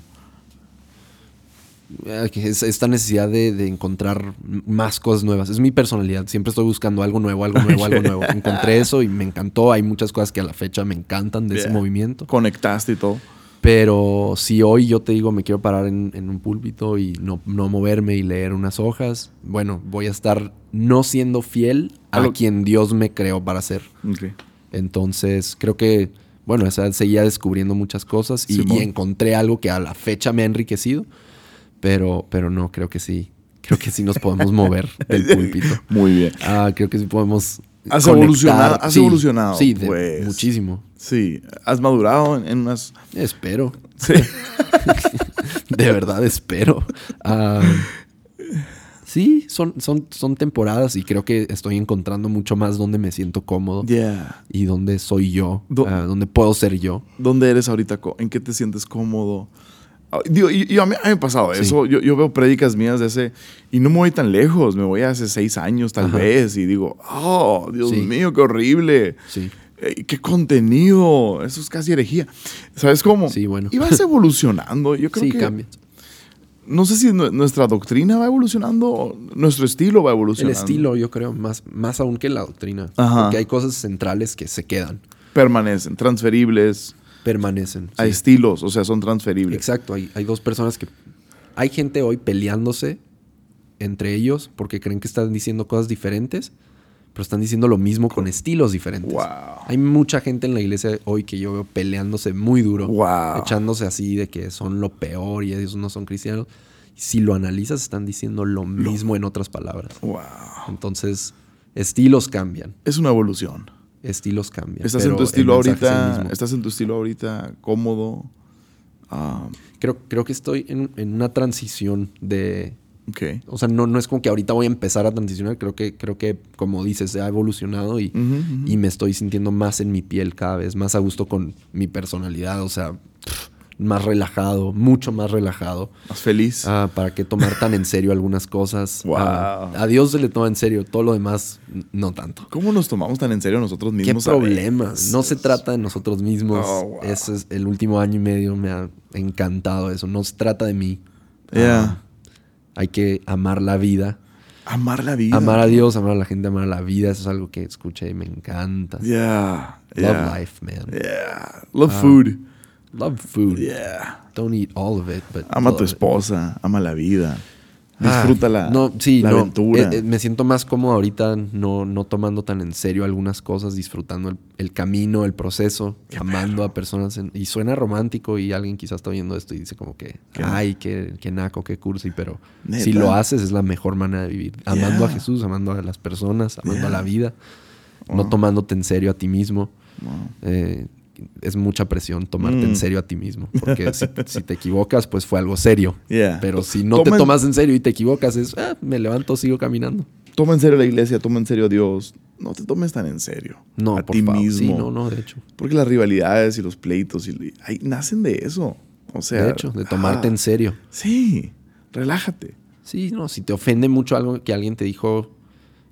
eh, esta necesidad de, de encontrar más cosas nuevas. Es mi personalidad. Siempre estoy buscando algo nuevo, algo nuevo, algo nuevo. Encontré eso y me encantó. Hay muchas cosas que a la fecha me encantan de ese movimiento. Conectaste y todo. Pero si hoy yo te digo me quiero parar en, en un púlpito y no, no moverme y leer unas hojas, bueno, voy a estar no siendo fiel a A lo- quien Dios me creó para ser. Entonces, creo que, bueno, o sea, seguía descubriendo muchas cosas y, encontré algo que a la fecha me ha enriquecido, pero, pero no, creo que sí. Creo que sí nos podemos mover <laughs> del púlpito. Muy bien. Ah, creo que sí podemos. Has conectar. evolucionado, has Sí, evolucionado, Sí, de- pues. muchísimo. Sí, has madurado en, en unas... Espero. Sí. <laughs> De verdad espero. Ah, <laughs> sí, son, son, son temporadas y creo que estoy encontrando mucho más donde me siento cómodo Yeah. y donde soy yo, Do- ah, donde puedo ser yo. ¿Dónde eres ahorita? ¿En qué te sientes cómodo? Ah, Digo, y, y a, mí, a mí me ha pasado Sí. eso. Yo, yo veo prédicas mías de ese... Y no me voy tan lejos. Me voy a hace seis años tal Ajá. vez. Y digo, oh, Dios Sí. mío, qué horrible. Sí, Eh, ¿Qué contenido? Eso es casi herejía. ¿Sabes cómo? Sí, bueno. Y vas <laughs> evolucionando. Yo creo sí, que cambia. No sé si nu- nuestra doctrina va evolucionando, o nuestro estilo va El evolucionando. estilo, yo creo, más, más aún que la doctrina. Ajá. Porque hay cosas centrales que se quedan, Permanecen, transferibles. permanecen. Hay sí. estilos, o sea, son transferibles. Exacto, hay, hay dos personas que... Hay gente hoy peleándose entre ellos porque creen que están diciendo cosas diferentes, pero están diciendo lo mismo con estilos diferentes. Wow. Hay mucha gente en la iglesia hoy que yo veo peleándose muy duro, Wow. echándose así de que son lo peor y ellos no son cristianos. Si lo analizas, están diciendo lo mismo en otras palabras. Wow. Entonces, estilos cambian. Es una evolución. Estilos cambian. Estás en tu estilo es ahorita, mismo. estás en tu estilo ahorita cómodo. Ah, Creo, creo que estoy en, en una transición de, ok. O sea, no, no es como que ahorita voy a empezar a transicionar. Creo que, creo que como dices, se ha evolucionado y, y me estoy sintiendo más en mi piel cada vez, más a gusto con mi personalidad. O sea, pff, más relajado, mucho más relajado. Más feliz. Ah, ¿Para qué tomar tan en serio algunas cosas? Wow. <laughs> Ah, a Dios se le toma en serio, todo lo demás no tanto. ¿Cómo nos tomamos tan en serio nosotros ¿Qué mismos? a problema? veces? No se trata de nosotros mismos. Oh, wow. Ese es el último año y medio me ha encantado eso. No se trata de mí. Yeah. Ah, hay que amar la vida. Amar la vida. Amar a Dios, amar a la gente, amar a la vida. Eso es algo que escuché y me encanta. Yeah. Love yeah. life, man. Yeah. Love Ah, food. Love food. Yeah. Don't eat all of it, but Ama a tu it. esposa. Ama la vida. Ah, Disfruta la, no, sí, la no. aventura. Eh, eh, me siento más cómodo ahorita no, no tomando tan en serio algunas cosas, disfrutando el, el camino, el proceso, amando a personas. en- y suena romántico y alguien quizás está oyendo esto y dice como que, ¿Qué? ay, qué, qué naco, qué cursi, pero ¿Neta? si lo haces es la mejor manera de vivir. Amando a. Jesús, amando a las personas, amando Yeah. a la vida, no Wow. tomándote en serio a ti mismo. Wow. Eh, es mucha presión tomarte Mm. en serio a ti mismo. Porque <laughs> si, si te equivocas, pues fue algo serio. Yeah. Pero si no Toma te tomas en serio y te equivocas, es, ah, me levanto, sigo caminando. Toma en serio la iglesia, toma en serio a Dios. No te tomes tan en serio. No, a por ti favor. mismo. Sí, no, no, de hecho. Porque las rivalidades y los pleitos y, ay, nacen de eso. O sea, de hecho, de tomarte ah, en serio. Sí, relájate. Sí, no, si te ofende mucho algo que alguien te dijo,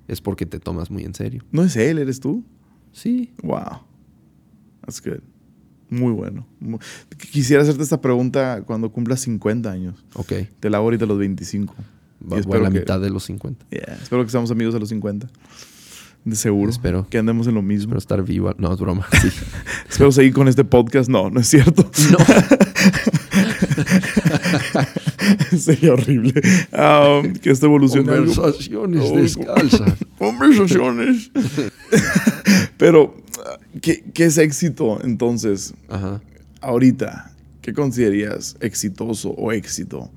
es porque te tomas muy en serio. No es él, eres tú. Sí. Wow. That's good. Muy bueno. Quisiera hacerte esta pregunta cuando cumplas 50 años. Ok. Te la hago ahorita a los 25. Va- Y voy a espero la que- mitad de los 50. Yeah, espero que seamos amigos a los 50. De seguro. Espero. Que andemos en lo mismo. Espero estar vivo. No, es broma. Sí. <laughs> Espero seguir con este podcast. No, no es cierto. No. <laughs> Sería horrible. Um, que de algo- Conversaciones Oh, descalzas. <laughs> Conversaciones. Pero, ¿qué, ¿qué es éxito entonces? Ajá. Ahorita, ¿qué considerarías exitoso o éxito?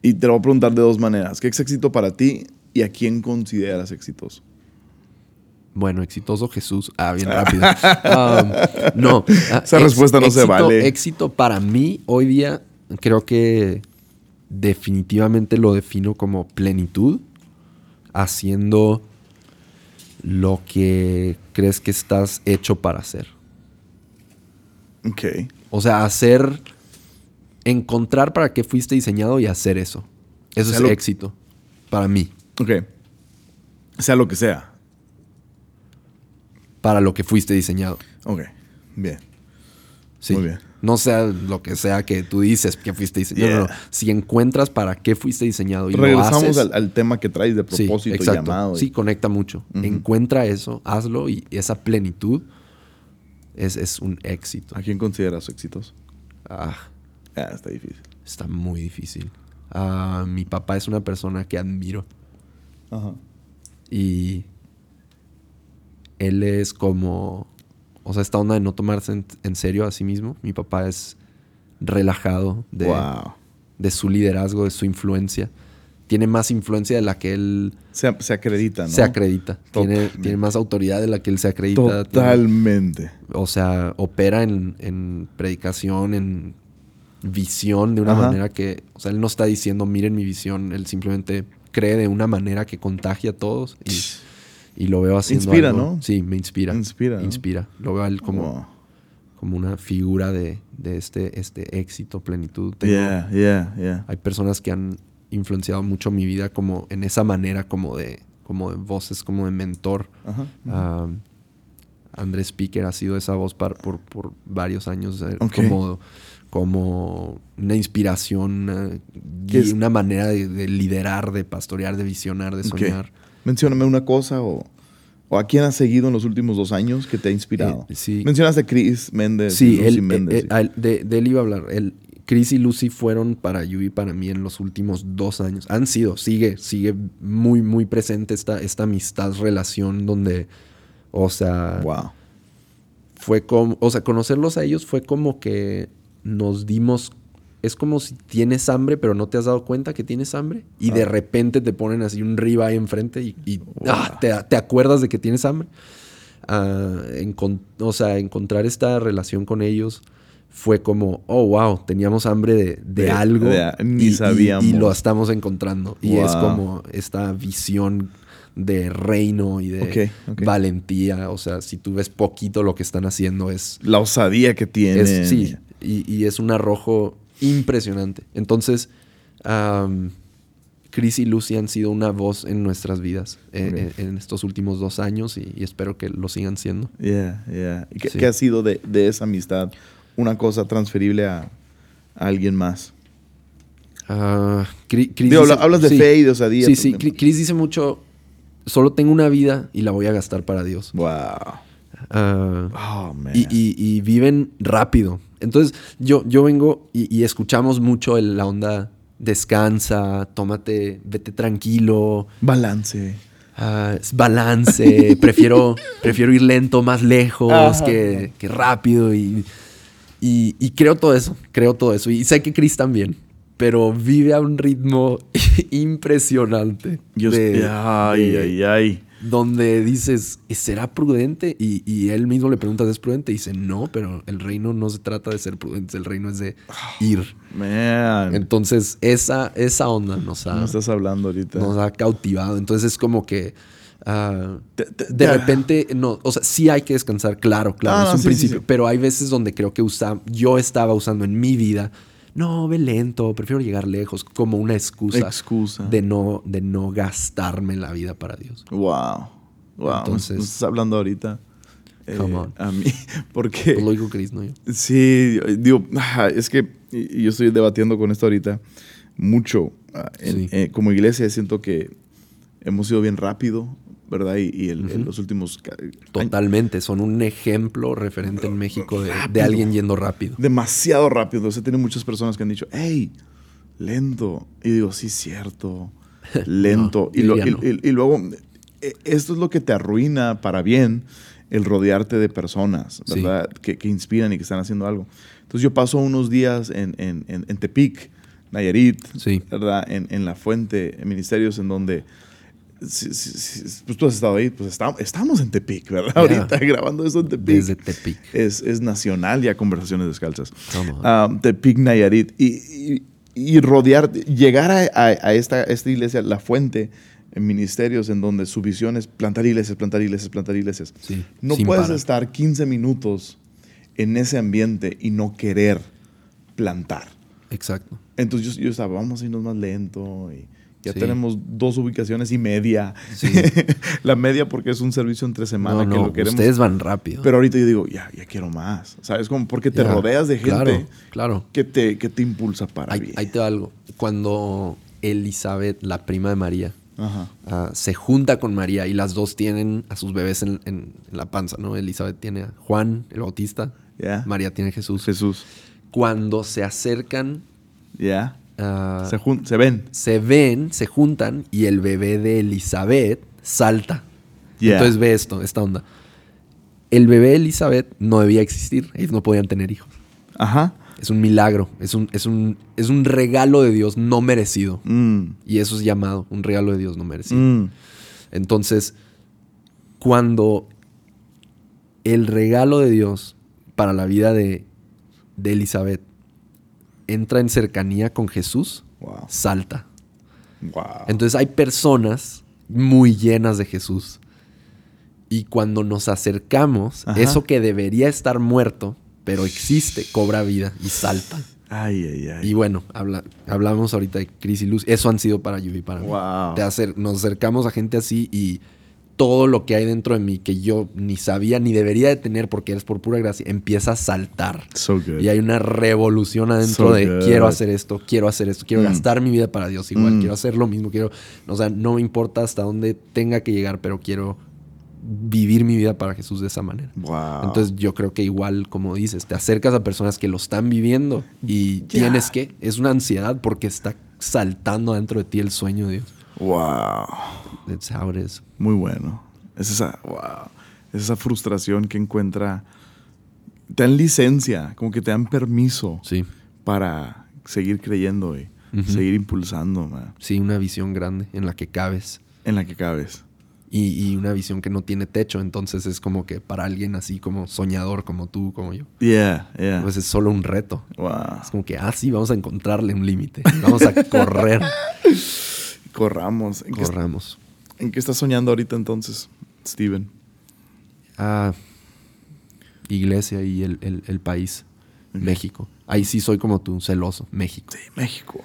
Y te lo voy a preguntar de dos maneras. ¿Qué es éxito para ti y a quién consideras exitoso? Bueno, exitoso Jesús. Ah, bien rápido. Um, no. <laughs> ah, Esa respuesta no se vale. Éxito para mí hoy día creo que definitivamente lo defino como plenitud, haciendo lo que crees que estás hecho para hacer. Ok. O sea, hacer, encontrar para qué fuiste diseñado y hacer eso. Eso sea, es lo- éxito para mí, Ok. Sea lo que sea. para lo que fuiste diseñado. Ok. Bien. Sí. Muy bien. No sea lo que sea que tú dices que fuiste diseñado. No, no, no. Yeah. Si encuentras para qué fuiste diseñado y lo Regresamos haces, al, al tema que traes de sí, propósito y exacto. llamado. y- Sí, conecta mucho. Encuentra eso, hazlo y esa plenitud es, es un éxito. ¿A quién consideras exitoso? Ah, Ah, está difícil. está muy difícil. Ah, mi papá es una persona que admiro Ajá. y él es como, o sea, esta onda de no tomarse en, en serio a sí mismo. Mi papá es relajado de, wow. de su liderazgo, de su influencia. Tiene más influencia de la que él Se, se acredita, ¿no? se acredita. Tiene, tiene más autoridad de la que él se acredita. Tiene- Totalmente. o sea, opera en, en predicación, en visión de una Ajá. manera que, o sea, él no está diciendo, miren mi visión, él simplemente cree de una manera que contagia a todos y, y lo veo haciendo Inspira, algo- ¿no? Sí, me inspira. Inspira, ¿no? Inspira. Lo veo a él como, Wow. como una figura de, de este, este éxito, plenitud. Tengo- Yeah, yeah, yeah. hay personas que han influenciado mucho mi vida como en esa manera como de como de voces como de mentor Ajá. Ah, Andrés Speaker ha sido esa voz par- por, por varios años eh, como, como una inspiración, una, una manera de, de liderar, de pastorear, de visionar, de soñar. Mencióname una cosa o, o a quién has seguido en los últimos dos años que te ha inspirado. Eh, sí. Mencionaste a Chris Méndez. Sí, Lucy él, eh, Méndez. eh, a él- de, de él iba a hablar. El, Chris y Lucy fueron para you y para mí en los últimos dos años. Han sido, sigue, sigue muy, muy presente esta, esta amistad, relación donde, o sea, wow. fue como, o sea, conocerlos a ellos fue como que nos dimos, es como si tienes hambre pero no te has dado cuenta que tienes hambre y de Ah. repente te ponen así un ribeye enfrente y, y, Wow. ah, te, te acuerdas de que tienes hambre. Ah, o sea, encontrar esta relación con ellos fue como, oh, wow, teníamos hambre de, de De- algo de- ni y, sabíamos. y lo estamos encontrando. Y es como esta visión de reino y de valentía. O sea, si tú ves poquito lo que están haciendo es... La osadía que tienen. es sí, y, y es un arrojo impresionante. Entonces, Chris y Lucy han sido una voz en nuestras vidas eh, Ok. en, en estos últimos dos años y, y espero que lo sigan siendo. Yeah, yeah. ¿Y qué, Sí. qué ha sido de, de esa amistad? Una cosa transferible a, a alguien más. Ah, Chris Digo, dice- hablas de sí. fe y de osadía. Sí, sí. tú- Cri- Chris dice mucho, solo tengo una vida y la voy a gastar para Dios. Wow. Ah, Oh, man. y, y- y viven rápido. Entonces, yo, yo vengo y, y escuchamos mucho el- la onda, descansa, tómate, vete tranquilo, Balance. ah, balance, <laughs> prefiero, prefiero ir lento, más lejos que, que rápido. Y, y- y creo todo eso, creo todo eso. Y sé que Chris también, pero vive a un ritmo <laughs> impresionante. Yo, de- ay, de- ay, ay. Donde dices, ¿será prudente? Y, y él mismo le pregunta, ¿es prudente? Y dice, no, pero el reino no se trata de ser prudentes, el reino es de ir. Man. Entonces, esa, esa onda nos ha, ¿Cómo estás hablando ahorita? nos ha cautivado. Entonces, es como que ah, de te- repente, no, o sea, sí hay que descansar, claro, claro, Ah, es no, un sí, sí, principio, sí. pero hay veces donde creo que usa, yo estaba usando en mi vida, no, ve lento, prefiero llegar lejos, como una excusa. Excusa. De no, de no gastarme la vida para Dios. Wow. Wow. Entonces- ¿Me estás hablando ahorita. eh, Come on. A mí. <laughs> Porque. Pues lo dijo Chris, ¿no? Yo. Sí, digo, es que yo estoy debatiendo con esto ahorita mucho. ah, en- Sí. eh, como iglesia siento que hemos ido bien rápido, ¿verdad? Y, y el- en Ujú. los últimos años, Totalmente, son un ejemplo referente en México de, de alguien yendo rápido. demasiado rápido. Entonces he tenido muchas personas que han dicho, hey, lento. Y digo, sí, cierto, <laughs> lento. No, y, lo- no. y- y luego, eh, esto es lo que te arruina para bien el rodearte de personas, Sí. ¿verdad? Que, que inspiran y que están haciendo algo. Entonces yo paso unos días en, en- en- en Tepic, Nayarit, Sí. ¿verdad? En, en La Fuente, en ministerios en donde... sí, sí, pues tú has estado ahí, pues está- estamos en Tepic, ¿verdad? Ya. Ahorita grabando esto en Tepic. Desde Tepic. Es, es nacional ya Conversaciones Descalzas. Ah, Tepic Nayarit. Y, y- y rodear, llegar a, a- a esta, esta iglesia, La Fuente, en ministerios en donde su visión es plantar iglesias, plantar iglesias, plantar iglesias. Sí, No puedes parar. estar 15 minutos en ese ambiente y no querer plantar. Exacto. Entonces yo, yo estaba, vamos a irnos más lento y ya Sí. tenemos dos ubicaciones y media. Sí. <laughs> La media porque es un servicio entre semana No, que no, lo queremos. ustedes van rápido. Pero ahorita yo digo, ya, ya quiero más. ¿Sabes? Como porque te Ya, rodeas de gente Claro, claro. que, te, que te impulsa para Ahí, bien. ahí te va algo. Cuando Elizabeth, la prima de María, Ajá. ah, se junta con María y las dos tienen a sus bebés en, en- en la panza, ¿no? Elizabeth tiene a Juan, el Bautista. Ya. María tiene a Jesús. Jesús. Cuando se acercan, Ya. Ah, Se, se ven. se ven, se juntan y el bebé de Elizabeth salta. Entonces ve esto, esta onda. El bebé de Elizabeth no debía existir. Ellos no podían tener hijos. Ajá. Es un milagro. Es un, es un, es un regalo de Dios no merecido. Mm. Y eso es llamado un regalo de Dios no merecido. Mm. Entonces, cuando el regalo de Dios para la vida de, de Elizabeth entra en cercanía con Jesús, Wow. salta. Wow. Entonces hay personas muy llenas de Jesús. Y cuando nos acercamos, Ajá. eso que debería estar muerto, pero existe, cobra vida y salta. ay, ay, ay. Y bueno, habla- hablamos ahorita de Cris y Luz. Eso han sido para Yubi y para mí. Te acer- nos acercamos a gente así y todo lo que hay dentro de mí que yo ni sabía ni debería de tener porque eres por pura gracia, empieza a saltar. So. Y hay una revolución adentro So de good. quiero hacer esto, quiero hacer esto, quiero Mm. gastar mi vida para Dios igual, Mm. quiero hacer lo mismo, quiero, o sea, no me importa hasta dónde tenga que llegar, pero quiero vivir mi vida para Jesús de esa manera. Wow. Entonces yo creo que igual, como dices, te acercas a personas que lo están viviendo y tienes que, es una ansiedad porque está saltando dentro de ti el sueño de Dios. Wow. That's how it is. Muy bueno. Es esa, wow. Es esa frustración que encuentra. Te dan licencia, como que te dan permiso Sí, para seguir creyendo y seguir impulsando, man, sí, una visión grande en la que cabes. en la que cabes. Y, y una visión que no tiene techo, entonces es como que para alguien así como soñador, como tú, como yo, Yeah, yeah. pues es solo un reto. wow. Es como que, ah, sí, vamos a encontrarle un límite. Vamos a <laughs> correr. Corramos. ¿En qué, Corramos. ¿En qué estás soñando ahorita entonces, Steven? Ah, iglesia y el, el- el país. México. Ahí sí soy como tú, celoso. México. Sí, México.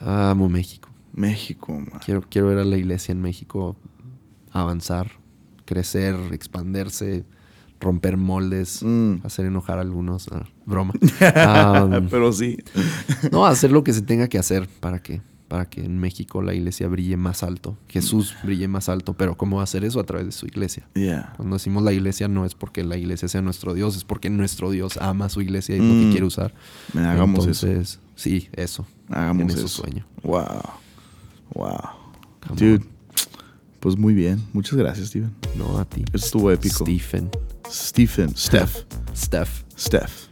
Amo México. México, man. Quiero, quiero ver a la iglesia en México avanzar, crecer, expandirse, romper moldes, Mm. hacer enojar a algunos. Ah, broma. <laughs> Ah, Pero sí. no, hacer lo que se tenga que hacer para que, para que en México la iglesia brille más alto. Jesús brille más alto. Pero ¿cómo hacer eso? A través de su iglesia. Yeah. Cuando decimos la iglesia no es porque la iglesia sea nuestro Dios, es porque nuestro Dios ama a su iglesia y es lo que Mm. quiere usar. Man, hagamos eso. Entonces, sí, eso. Hagamos en eso eso. sueño. Wow. Wow. Come Dude. on. Pues muy bien. Muchas gracias, Steven. No a ti. Eso estuvo épico. Stephen. Stephen. Steph. Steph. Steph.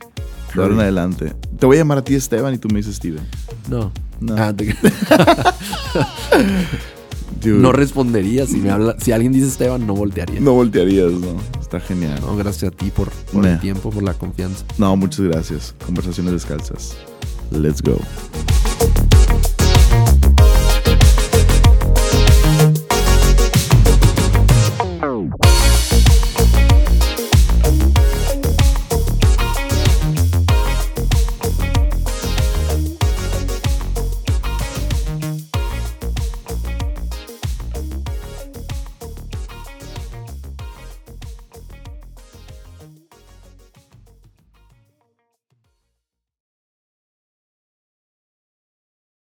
De ahora en adelante. Te voy a llamar a ti Esteban y tú me dices Steven. No. No. Ah, te- <laughs> no respondería si me habla. Si alguien dice Esteban, no voltearía. no voltearías, ¿no? Está genial. No, gracias a ti por, por Nah. el tiempo, por la confianza. No, muchas gracias. Conversaciones descalzas. Let's go.